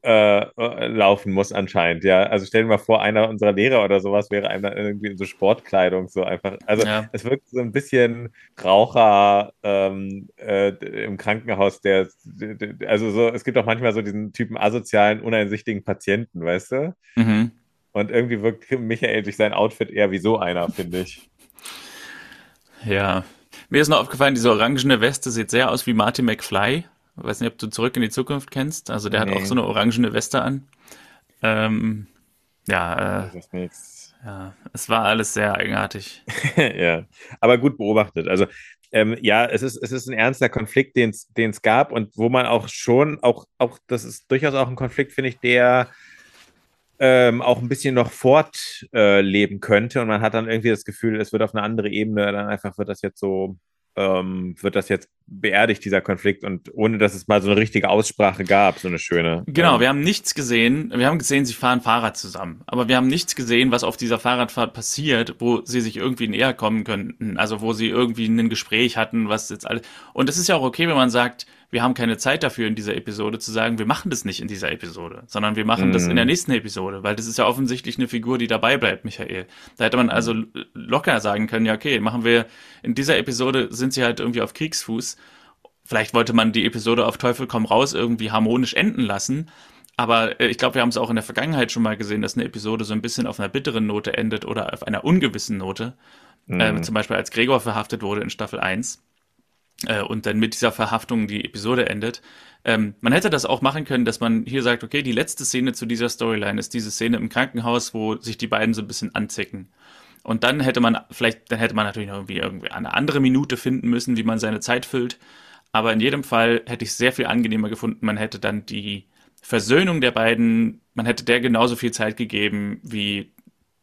äh, laufen muss anscheinend, ja. Also stell dir mal vor, einer unserer Lehrer oder sowas wäre einem dann irgendwie in so Sportkleidung so einfach. Also ja. es wirkt so ein bisschen Raucher ähm, äh, im Krankenhaus, der, also so, es gibt auch manchmal so diesen Typen asozialen, uneinsichtigen Patienten, weißt du? Mhm. Und irgendwie wirkt Michael durch sein Outfit eher wie so einer, finde ich. Ja. Mir ist noch aufgefallen, diese orangene Weste sieht sehr aus wie Marty McFly. Ich weiß nicht, ob du Zurück in die Zukunft kennst. Also der nee. hat auch so eine orangene Weste an. Ähm, ja, äh, ja, es war alles sehr eigenartig. ja, aber gut beobachtet. Also ähm, ja, es ist, es ist ein ernster Konflikt, den es gab und wo man auch schon, auch, auch, das ist durchaus auch ein Konflikt, finde ich, der ähm, auch ein bisschen noch fortleben äh, könnte. Und man hat dann irgendwie das Gefühl, es wird auf eine andere Ebene, dann einfach wird das jetzt so, ähm, wird das jetzt beerdigt, dieser Konflikt, und ohne dass es mal so eine richtige Aussprache gab, so eine schöne. Genau, ähm, wir haben nichts gesehen. Wir haben gesehen, sie fahren Fahrrad zusammen. Aber wir haben nichts gesehen, was auf dieser Fahrradfahrt passiert, wo sie sich irgendwie näher kommen könnten. Also wo sie irgendwie ein Gespräch hatten, was jetzt alles. Und es ist ja auch okay, wenn man sagt, wir haben keine Zeit dafür in dieser Episode zu sagen, wir machen das nicht in dieser Episode, sondern wir machen mm. das in der mhm. nächsten Episode, weil das ist ja offensichtlich eine Figur, die dabei bleibt, Michael. Da hätte man also locker sagen können, ja, okay, machen wir in dieser Episode sind sie halt irgendwie auf Kriegsfuß. Vielleicht wollte man die Episode auf Teufel komm raus irgendwie harmonisch enden lassen. Aber äh, ich glaube, wir haben es auch in der Vergangenheit schon mal gesehen, dass eine Episode so ein bisschen auf einer bitteren Note endet oder auf einer ungewissen Note. Mm. Äh, zum Beispiel als Gregor verhaftet wurde in Staffel 1 äh, und dann mit dieser Verhaftung die Episode endet. Ähm, man hätte das auch machen können, dass man hier sagt, okay, die letzte Szene zu dieser Storyline ist diese Szene im Krankenhaus, wo sich die beiden so ein bisschen anzicken. Und dann hätte man vielleicht, dann hätte man natürlich noch irgendwie, irgendwie eine andere Minute finden müssen, wie man seine Zeit füllt. Aber in jedem Fall hätte ich es sehr viel angenehmer gefunden. Man hätte dann die Versöhnung der beiden, man hätte der genauso viel Zeit gegeben, wie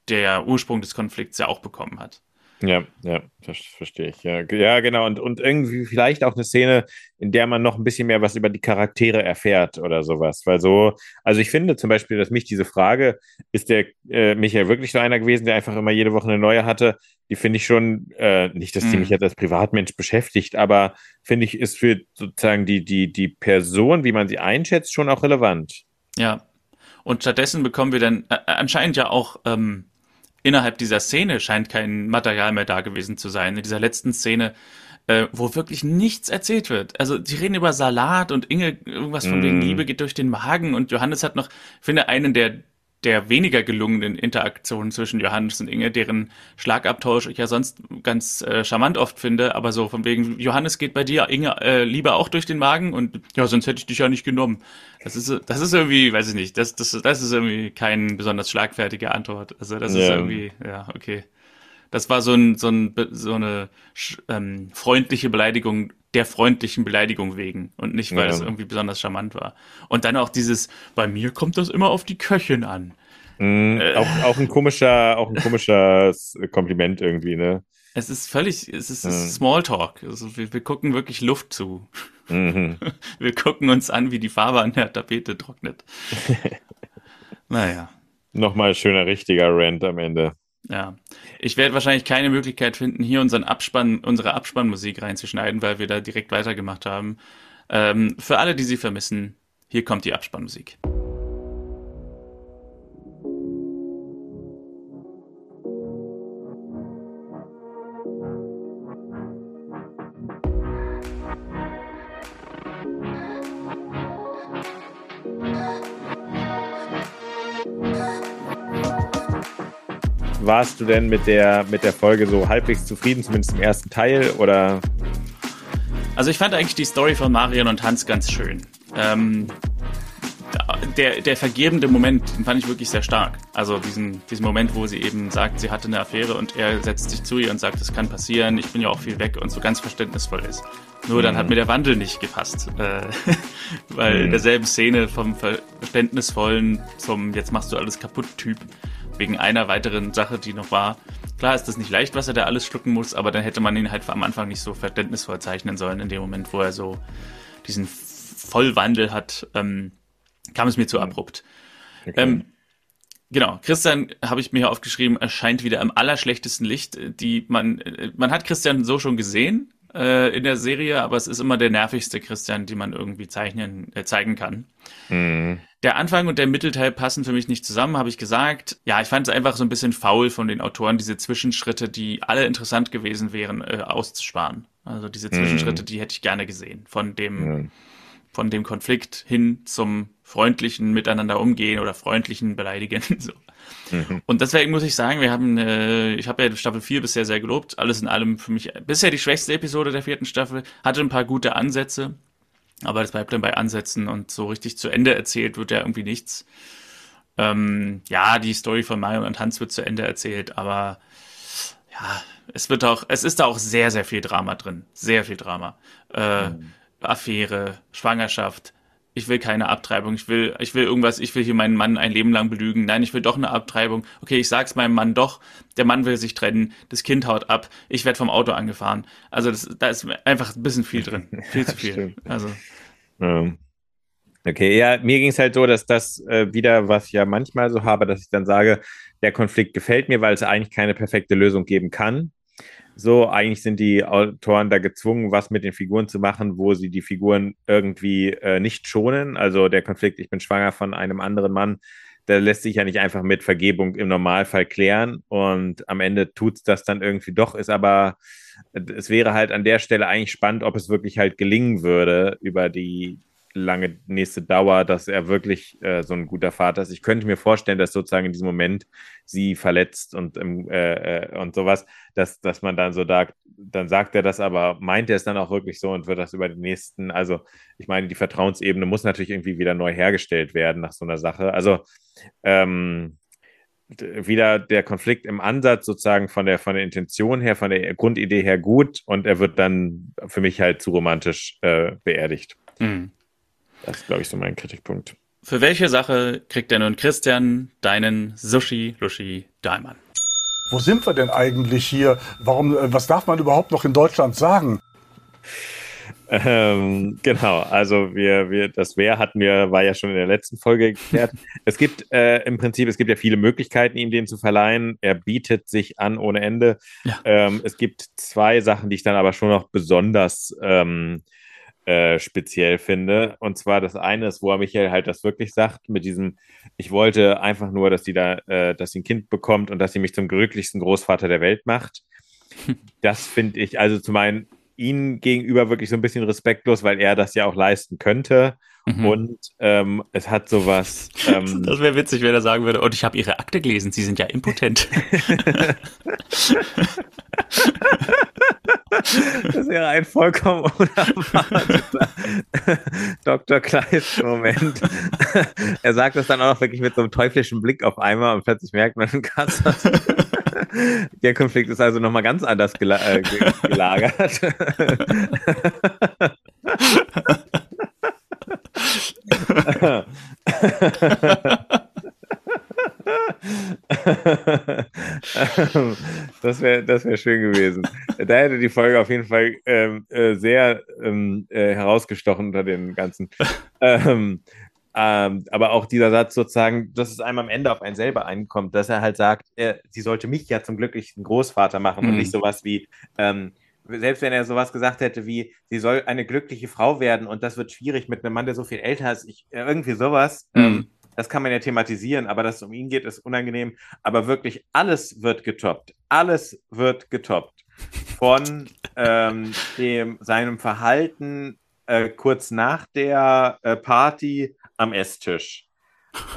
der Ursprung des Konflikts ja auch bekommen hat. Ja, ja, das verstehe ich. Ja, ja genau. Und, und irgendwie vielleicht auch eine Szene, in der man noch ein bisschen mehr was über die Charaktere erfährt oder sowas. Weil so, also ich finde zum Beispiel, dass mich diese Frage, ist der äh, Michael wirklich so einer gewesen, der einfach immer jede Woche eine neue hatte, die finde ich schon, äh, nicht, dass die mhm. mich jetzt als Privatmensch beschäftigt, aber finde ich, ist für sozusagen die, die, die Person, wie man sie einschätzt, schon auch relevant. Ja. Und stattdessen bekommen wir dann äh, anscheinend ja auch ähm, innerhalb dieser Szene scheint kein Material mehr da gewesen zu sein. In dieser letzten Szene, äh, wo wirklich nichts erzählt wird. Also die reden über Salat und Inge irgendwas von mm. wegen Liebe geht durch den Magen und Johannes hat noch, finde einen der der weniger gelungenen Interaktion zwischen Johannes und Inge, deren Schlagabtausch ich ja sonst ganz äh, charmant oft finde, aber so von wegen, Johannes geht bei dir, Inge, äh, lieber auch durch den Magen und ja, sonst hätte ich dich ja nicht genommen. Das ist, das ist irgendwie, weiß ich nicht, das, das, das ist irgendwie keine besonders schlagfertige Antwort. Also das ja. ist irgendwie, ja, okay. Das war so, ein, so, ein, so eine ähm, freundliche Beleidigung der freundlichen Beleidigung wegen und nicht, weil ja. es irgendwie besonders charmant war. Und dann auch dieses, bei mir kommt das immer auf die Köchin an. Mm, äh, auch, auch ein komischer, auch ein komisches Kompliment irgendwie, ne? Es ist völlig, es ist, es ist Smalltalk. Also wir, wir gucken wirklich Luft zu. Mhm. Wir gucken uns an, wie die Farbe an der Tapete trocknet. naja. Nochmal schöner richtiger Rant am Ende. Ja, ich werde wahrscheinlich keine Möglichkeit finden, hier unseren Abspann, unsere Abspannmusik reinzuschneiden, weil wir da direkt weitergemacht haben. Ähm, für alle, die sie vermissen, hier kommt die Abspannmusik. Warst du denn mit der, mit der Folge so halbwegs zufrieden, zumindest im ersten Teil? Oder? Also ich fand eigentlich die Story von Marion und Hans ganz schön. Ähm, der, der vergebende Moment, den fand ich wirklich sehr stark. Also diesen, diesen Moment, wo sie eben sagt, sie hatte eine Affäre und er setzt sich zu ihr und sagt, das kann passieren, ich bin ja auch viel weg und so ganz verständnisvoll ist. Nur mhm. dann hat mhm. mir der Wandel nicht gepasst. Äh, weil mhm. in derselben Szene vom verständnisvollen zum jetzt machst du alles kaputt Typ wegen einer weiteren Sache, die noch war. Klar ist das nicht leicht, was er da alles schlucken muss, aber dann hätte man ihn halt am Anfang nicht so verständnisvoll zeichnen sollen, in dem Moment, wo er so diesen Vollwandel hat. Ähm, kam es mir zu abrupt. Okay. Ähm, Genau, Christian habe ich mir hier aufgeschrieben, erscheint wieder im allerschlechtesten Licht. Die man, man hat Christian so schon gesehen äh, in der Serie, aber es ist immer der nervigste Christian, den man irgendwie zeichnen, äh, zeigen kann. Mhm. Der Anfang und der Mittelteil passen für mich nicht zusammen, habe ich gesagt. Ja, ich fand es einfach so ein bisschen faul von den Autoren, diese Zwischenschritte, die alle interessant gewesen wären, äh, auszusparen. Also diese Zwischenschritte, mhm. die hätte ich gerne gesehen. Von dem, mhm. von dem Konflikt hin zum freundlichen Miteinander umgehen oder freundlichen Beleidigen. So. Mhm. Und deswegen muss ich sagen, wir haben, äh, ich habe ja Staffel 4 bisher sehr gelobt. Alles in allem für mich bisher die schwächste Episode der vierten Staffel. Hatte ein paar gute Ansätze, aber das bleibt dann bei Ansätzen und so richtig zu Ende erzählt wird ja irgendwie nichts. Ähm, ja, die Story von Mario und Hans wird zu Ende erzählt, aber ja, es wird auch, es ist da auch sehr, sehr viel Drama drin. Sehr viel Drama. Äh, mhm. Affäre, Schwangerschaft, ich will keine Abtreibung, ich will, ich will irgendwas, ich will hier meinen Mann ein Leben lang belügen. Nein, ich will doch eine Abtreibung. Okay, ich sag's meinem Mann doch. Der Mann will sich trennen, das Kind haut ab, ich werde vom Auto angefahren. Also das, da ist einfach ein bisschen viel drin. Viel zu viel. Also. Ähm. Okay, ja, mir ging es halt so, dass das äh, wieder, was ich ja manchmal so habe, dass ich dann sage, der Konflikt gefällt mir, weil es eigentlich keine perfekte Lösung geben kann. So, eigentlich sind die Autoren da gezwungen, was mit den Figuren zu machen, wo sie die Figuren irgendwie äh, nicht schonen. Also der Konflikt, ich bin schwanger von einem anderen Mann, der lässt sich ja nicht einfach mit Vergebung im Normalfall klären. Und am Ende tut es das dann irgendwie doch, ist aber, es wäre halt an der Stelle eigentlich spannend, ob es wirklich halt gelingen würde, über die lange nächste Dauer, dass er wirklich äh, so ein guter Vater ist. Ich könnte mir vorstellen, dass sozusagen in diesem Moment sie verletzt und, äh, äh, und sowas, dass, dass man dann so da, dann sagt er das, aber meint er es dann auch wirklich so und wird das über die nächsten, also ich meine, die Vertrauensebene muss natürlich irgendwie wieder neu hergestellt werden nach so einer Sache. Also ähm, wieder der Konflikt im Ansatz sozusagen von der, von der Intention her, von der Grundidee her gut und er wird dann für mich halt zu romantisch äh, beerdigt. Mhm. Das ist, glaube ich, so mein Kritikpunkt. Für welche Sache kriegt denn nun Christian deinen Sushi Lushi Daimon? Wo sind wir denn eigentlich hier? Warum, äh, was darf man überhaupt noch in Deutschland sagen? Ähm, genau, also wir, wir, das Wer hatten wir, war ja schon in der letzten Folge geklärt. es gibt äh, im Prinzip, es gibt ja viele Möglichkeiten, ihm den zu verleihen. Er bietet sich an ohne Ende. Ja. Ähm, es gibt zwei Sachen, die ich dann aber schon noch besonders ähm, äh, speziell finde. Und zwar das eine ist, wo er Michael halt das wirklich sagt, mit diesem, ich wollte einfach nur, dass die da, äh, dass sie ein Kind bekommt und dass sie mich zum glücklichsten Großvater der Welt macht. Das finde ich, also zu meinen, ihnen gegenüber wirklich so ein bisschen respektlos, weil er das ja auch leisten könnte. Mhm. Und ähm, es hat sowas. Ähm, das wäre witzig, wenn er sagen würde, und ich habe ihre Akte gelesen, sie sind ja impotent. Das wäre ein vollkommen unerwarteter Dr. Kleist-Moment. Er sagt das dann auch noch wirklich mit so einem teuflischen Blick auf einmal und plötzlich merkt man, krass, der Konflikt ist also nochmal ganz anders gela äh, gelagert. das wäre das wär schön gewesen. Da hätte die Folge auf jeden Fall ähm, äh, sehr ähm, äh, herausgestochen unter den ganzen. Ähm, ähm, aber auch dieser Satz sozusagen, dass es einem am Ende auf einen selber einkommt, dass er halt sagt, er, sie sollte mich ja zum glücklichen Großvater machen mhm. und nicht sowas wie, ähm, selbst wenn er sowas gesagt hätte wie, sie soll eine glückliche Frau werden und das wird schwierig mit einem Mann, der so viel älter ist, ich, irgendwie sowas. Mhm. Ähm, das kann man ja thematisieren, aber dass es um ihn geht, ist unangenehm. Aber wirklich alles wird getoppt. Alles wird getoppt. Von ähm, dem, seinem Verhalten äh, kurz nach der äh, Party am Esstisch.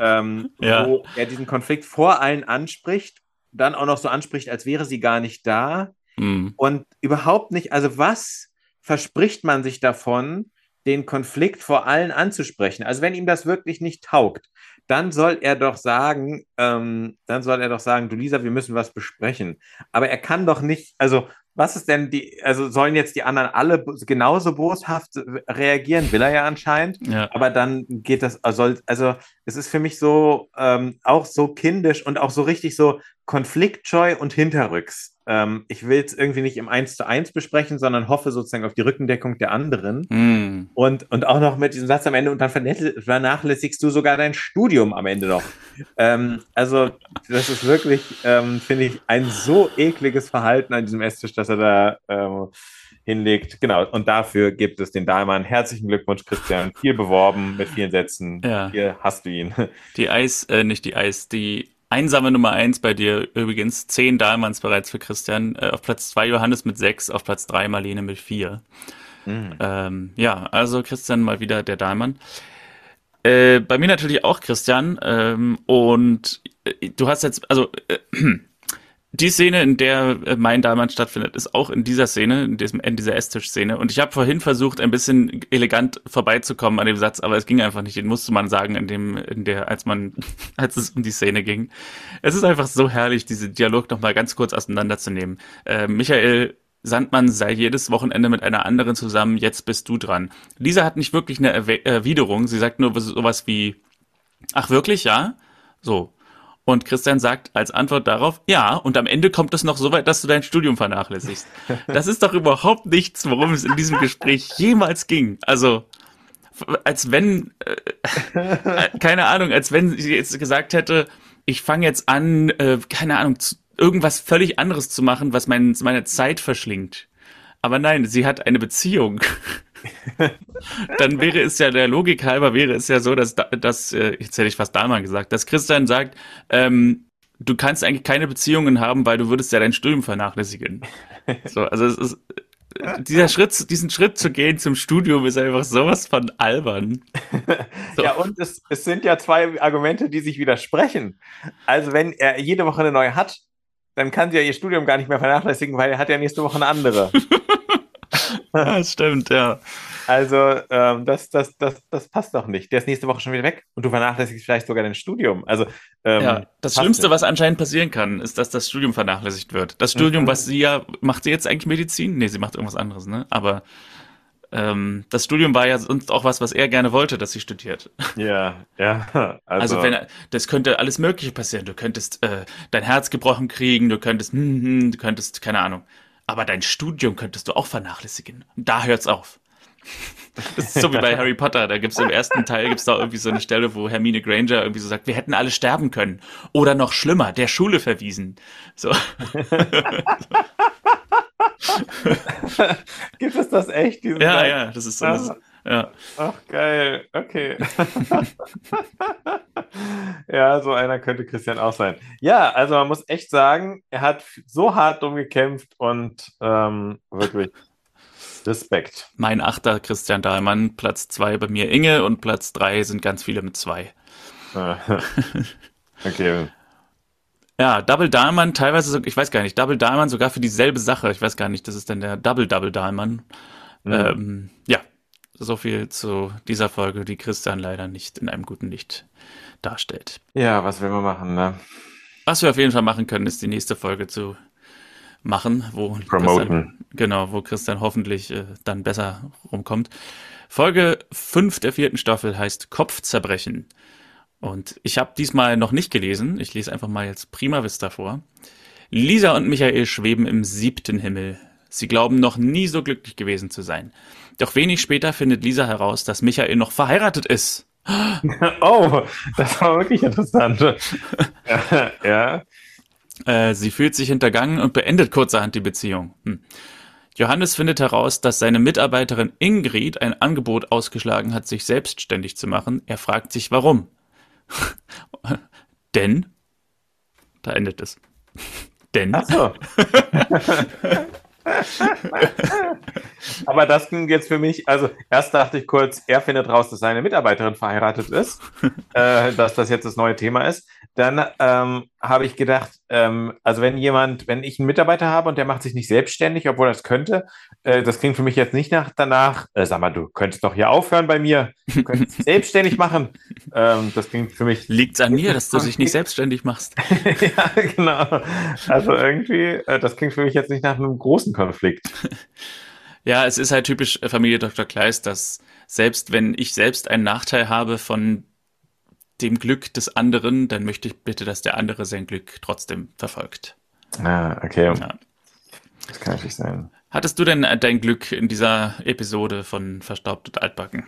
Ähm, ja. Wo er diesen Konflikt vor allen anspricht, dann auch noch so anspricht, als wäre sie gar nicht da. Mhm. Und überhaupt nicht, also was verspricht man sich davon, den Konflikt vor allen anzusprechen. Also wenn ihm das wirklich nicht taugt, dann soll er doch sagen, ähm, dann soll er doch sagen, du Lisa, wir müssen was besprechen. Aber er kann doch nicht, also was ist denn die, also sollen jetzt die anderen alle genauso boshaft reagieren? Will er ja anscheinend. Ja. Aber dann geht das, also, also es ist für mich so ähm, auch so kindisch und auch so richtig so konfliktscheu und hinterrücks. Ähm, ich will es irgendwie nicht im 1 zu 1 besprechen, sondern hoffe sozusagen auf die Rückendeckung der anderen. Mm. Und, und auch noch mit diesem Satz am Ende und dann vernachlässigst du sogar dein Studium am Ende noch. ähm, also, das ist wirklich, ähm, finde ich, ein so ekliges Verhalten an diesem Esstisch, dass er da ähm, hinlegt. Genau, und dafür gibt es den Dahlmann. Herzlichen Glückwunsch, Christian. Viel beworben mit vielen Sätzen. Ja. Hier hast du ihn. Die Eis, äh, nicht die Eis, die einsame Nummer eins bei dir übrigens. Zehn Dahlmanns bereits für Christian. Äh, auf Platz zwei Johannes mit sechs, auf Platz drei Marlene mit vier. Mhm. Ähm, ja, also Christian mal wieder der Dahlmann. Äh, bei mir natürlich auch Christian. Ähm, und äh, du hast jetzt, also äh, die Szene, in der äh, mein Dahlmann stattfindet, ist auch in dieser Szene, in, diesem, in dieser Esstisch-Szene. Und ich habe vorhin versucht, ein bisschen elegant vorbeizukommen an dem Satz, aber es ging einfach nicht. Den musste man sagen, in dem, in der, als man, als es um die Szene ging. Es ist einfach so herrlich, diesen Dialog nochmal ganz kurz auseinanderzunehmen. Äh, Michael Sandmann sei jedes Wochenende mit einer anderen zusammen, jetzt bist du dran. Lisa hat nicht wirklich eine Erwiderung, sie sagt nur sowas wie, ach wirklich, ja? So, und Christian sagt als Antwort darauf, ja, und am Ende kommt es noch so weit, dass du dein Studium vernachlässigst. Das ist doch überhaupt nichts, worum es in diesem Gespräch jemals ging. Also, als wenn, äh, äh, keine Ahnung, als wenn sie jetzt gesagt hätte, ich fange jetzt an, äh, keine Ahnung, irgendwas völlig anderes zu machen, was mein, meine Zeit verschlingt. Aber nein, sie hat eine Beziehung. dann wäre es ja der Logik halber wäre es ja so, dass dass äh, jetzt hätte ich fast Dahlmann gesagt, dass Christian sagt, ähm, du kannst eigentlich keine Beziehungen haben, weil du würdest ja dein Studium vernachlässigen. So, also es ist dieser Schritt, diesen Schritt zu gehen zum Studium ist einfach sowas von albern. So. Ja, und es, es sind ja zwei Argumente, die sich widersprechen. Also, wenn er jede Woche eine neue hat, dann kann sie ja ihr Studium gar nicht mehr vernachlässigen, weil er hat ja nächste Woche eine andere. das stimmt, ja. Also, ähm, das, das, das, das passt doch nicht. Der ist nächste Woche schon wieder weg und du vernachlässigst vielleicht sogar dein Studium. Also, ähm, ja, das Schlimmste, nicht. was anscheinend passieren kann, ist, dass das Studium vernachlässigt wird. Das Studium, mhm. was sie ja, macht sie jetzt eigentlich Medizin? Nee, sie macht irgendwas anderes, ne? Aber ähm, das Studium war ja sonst auch was, was er gerne wollte, dass sie studiert. Ja, ja. Also, also wenn das könnte alles Mögliche passieren. Du könntest äh, dein Herz gebrochen kriegen, du könntest, hm, hm, du könntest, keine Ahnung, aber dein Studium könntest du auch vernachlässigen. Da hört's auf. Das ist so wie bei Harry Potter. Da gibt's im ersten Teil gibt's da irgendwie so eine Stelle, wo Hermine Granger irgendwie so sagt, wir hätten alle sterben können. Oder noch schlimmer, der Schule verwiesen. So. Gibt es das echt? Ja, Teil? ja, das ist so. Das ja. Ach, geil. Okay. ja, so einer könnte Christian auch sein. Ja, also man muss echt sagen, er hat so hart drum gekämpft und ähm, wirklich Respekt. Mein Achter Christian Dahlmann, Platz zwei bei mir Inge und Platz drei sind ganz viele mit zwei. okay. Ja, Double Dahlmann, teilweise, ich weiß gar nicht, Double Dahlmann sogar für dieselbe Sache. Ich weiß gar nicht, das ist dann der Double Double Dahlmann. Mhm. Ähm, ja, so viel zu dieser Folge, die Christian leider nicht in einem guten Licht darstellt. Ja, was will man machen, ne? Was wir auf jeden Fall machen können, ist die nächste Folge zu machen, wo Promoten. Christian, genau, wo Christian hoffentlich äh, dann besser rumkommt. Folge 5 der vierten Staffel heißt Kopfzerbrechen. Und ich habe diesmal noch nicht gelesen. Ich lese einfach mal jetzt Prima Vista vor. Lisa und Michael schweben im siebten Himmel. Sie glauben noch nie so glücklich gewesen zu sein. Doch wenig später findet Lisa heraus, dass Michael noch verheiratet ist. Oh, das war wirklich interessant. ja. ja. Äh, sie fühlt sich hintergangen und beendet kurzerhand die Beziehung. Hm. Johannes findet heraus, dass seine Mitarbeiterin Ingrid ein Angebot ausgeschlagen hat, sich selbstständig zu machen. Er fragt sich, warum. Denn, da endet es. Denn. Ach so. Aber das ging jetzt für mich, also erst dachte ich kurz, er findet raus, dass seine Mitarbeiterin verheiratet ist, äh, dass das jetzt das neue Thema ist. Dann ähm, habe ich gedacht, ähm, also wenn jemand, wenn ich einen Mitarbeiter habe und der macht sich nicht selbstständig, obwohl er es könnte, äh, das klingt für mich jetzt nicht nach danach, äh, sag mal, du könntest doch hier aufhören bei mir, du könntest selbstständig machen. Ähm, das klingt für mich. Liegt an mir, dass du dich nicht selbstständig machst. ja, genau. Also irgendwie, äh, das klingt für mich jetzt nicht nach einem großen Konflikt. Ja, es ist halt typisch Familie Dr. Kleist, dass selbst wenn ich selbst einen Nachteil habe von dem Glück des anderen, dann möchte ich bitte, dass der andere sein Glück trotzdem verfolgt. Ah, okay. Ja. Das kann natürlich sein. Hattest du denn äh, dein Glück in dieser Episode von Verstaubt und Altbacken?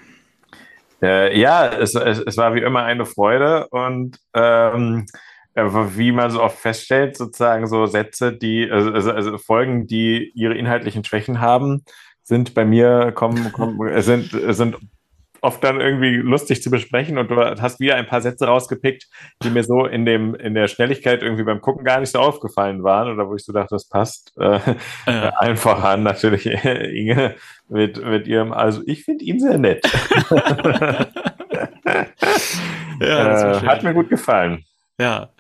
Äh, ja, es, es, es, war wie immer eine Freude und ähm, äh, wie man so oft feststellt, sozusagen so Sätze, die, also, also, also Folgen, die ihre inhaltlichen Schwächen haben, sind bei mir, kommen, kommen sind, sind oft dann irgendwie lustig zu besprechen und du hast wieder ein paar Sätze rausgepickt, die mir so in dem in der Schnelligkeit irgendwie beim Gucken gar nicht so aufgefallen waren oder wo ich so dachte, das passt äh, ja. einfach an natürlich Inge mit mit ihrem also ich finde ihn sehr nett. ja, äh, hat mir gut gefallen. Ja.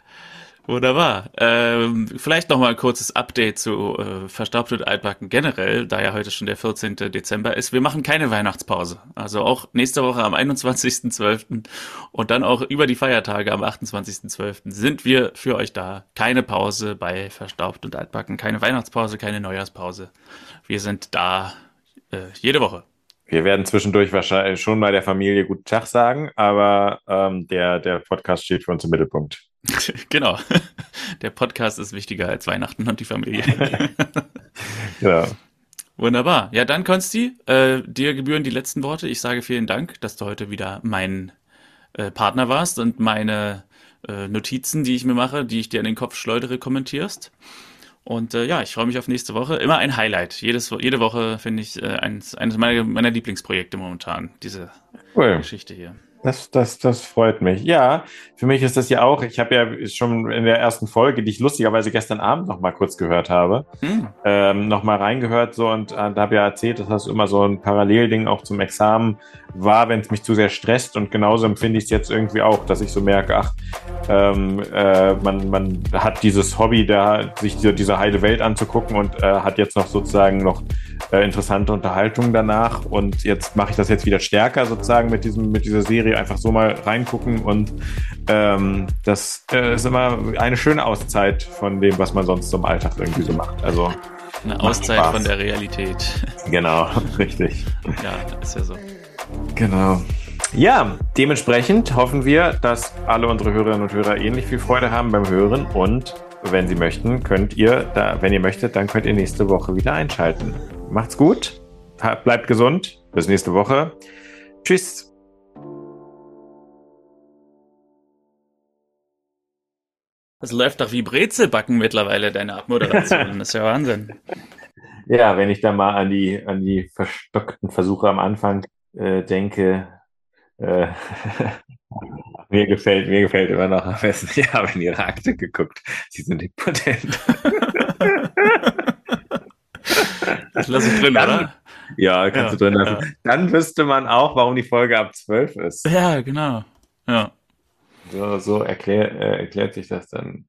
Wunderbar. Ähm, vielleicht noch mal ein kurzes Update zu äh, Verstaubt und Altbacken generell, da ja heute schon der 14. Dezember ist. Wir machen keine Weihnachtspause. Also auch nächste Woche am 21.12. und dann auch über die Feiertage am 28.12. sind wir für euch da. Keine Pause bei Verstaubt und Altbacken, keine Weihnachtspause, keine Neujahrspause. Wir sind da äh, jede Woche. Wir werden zwischendurch wahrscheinlich schon bei der Familie Guten Tag sagen, aber ähm, der, der Podcast steht für uns im Mittelpunkt. genau. Der Podcast ist wichtiger als Weihnachten und die Familie. ja. Wunderbar. Ja, dann Konsti, äh, dir gebühren die letzten Worte. Ich sage vielen Dank, dass du heute wieder mein äh, Partner warst und meine äh, Notizen, die ich mir mache, die ich dir an den Kopf schleudere, kommentierst. Und äh, ja, ich freue mich auf nächste Woche. Immer ein Highlight. Jedes, jede Woche finde ich äh, eines, eines meiner, meiner Lieblingsprojekte momentan, diese cool. Geschichte hier. Das, das, das freut mich. Ja, für mich ist das ja auch, ich habe ja schon in der ersten Folge, die ich lustigerweise gestern Abend noch mal kurz gehört habe, hm. ähm, noch mal reingehört so und äh, da habe ja erzählt, dass das immer so ein Parallelding auch zum Examen war, wenn es mich zu sehr stresst und genauso empfinde ich es jetzt irgendwie auch, dass ich so merke, ach, ähm, äh, man, man hat dieses Hobby, da sich diese, diese heile Welt anzugucken und äh, hat jetzt noch sozusagen noch äh, interessante Unterhaltung danach und jetzt mache ich das jetzt wieder stärker sozusagen mit diesem mit dieser Serie einfach so mal reingucken und ähm, das äh, ist immer eine schöne Auszeit von dem, was man sonst im Alltag irgendwie so macht. Also eine Auszeit von der Realität. Genau, richtig. Ja, ist ja so. Genau. Ja, dementsprechend hoffen wir, dass alle unsere Hörerinnen und Hörer ähnlich viel Freude haben beim Hören und wenn Sie möchten, könnt ihr da, wenn ihr möchtet, dann könnt ihr nächste Woche wieder einschalten. Macht's gut, bleibt gesund, bis nächste Woche. Tschüss. Das läuft doch wie Brezelbacken mittlerweile, deine Abmoderation. Das ist ja Wahnsinn. Ja, wenn ich da mal an die, an die verstockten Versuche am Anfang äh, denke, äh, mir gefällt, mir gefällt immer noch am besten, ich habe in ihre Akte geguckt. Sie sind impotent. Das lasse ich drin, Dann, oder? Ja, kannst ja, du drin lassen. Ja. Dann wüsste man auch, warum die Folge ab 12 ist. Ja, genau. Ja. So, so erklär, äh, erklärt sich das dann.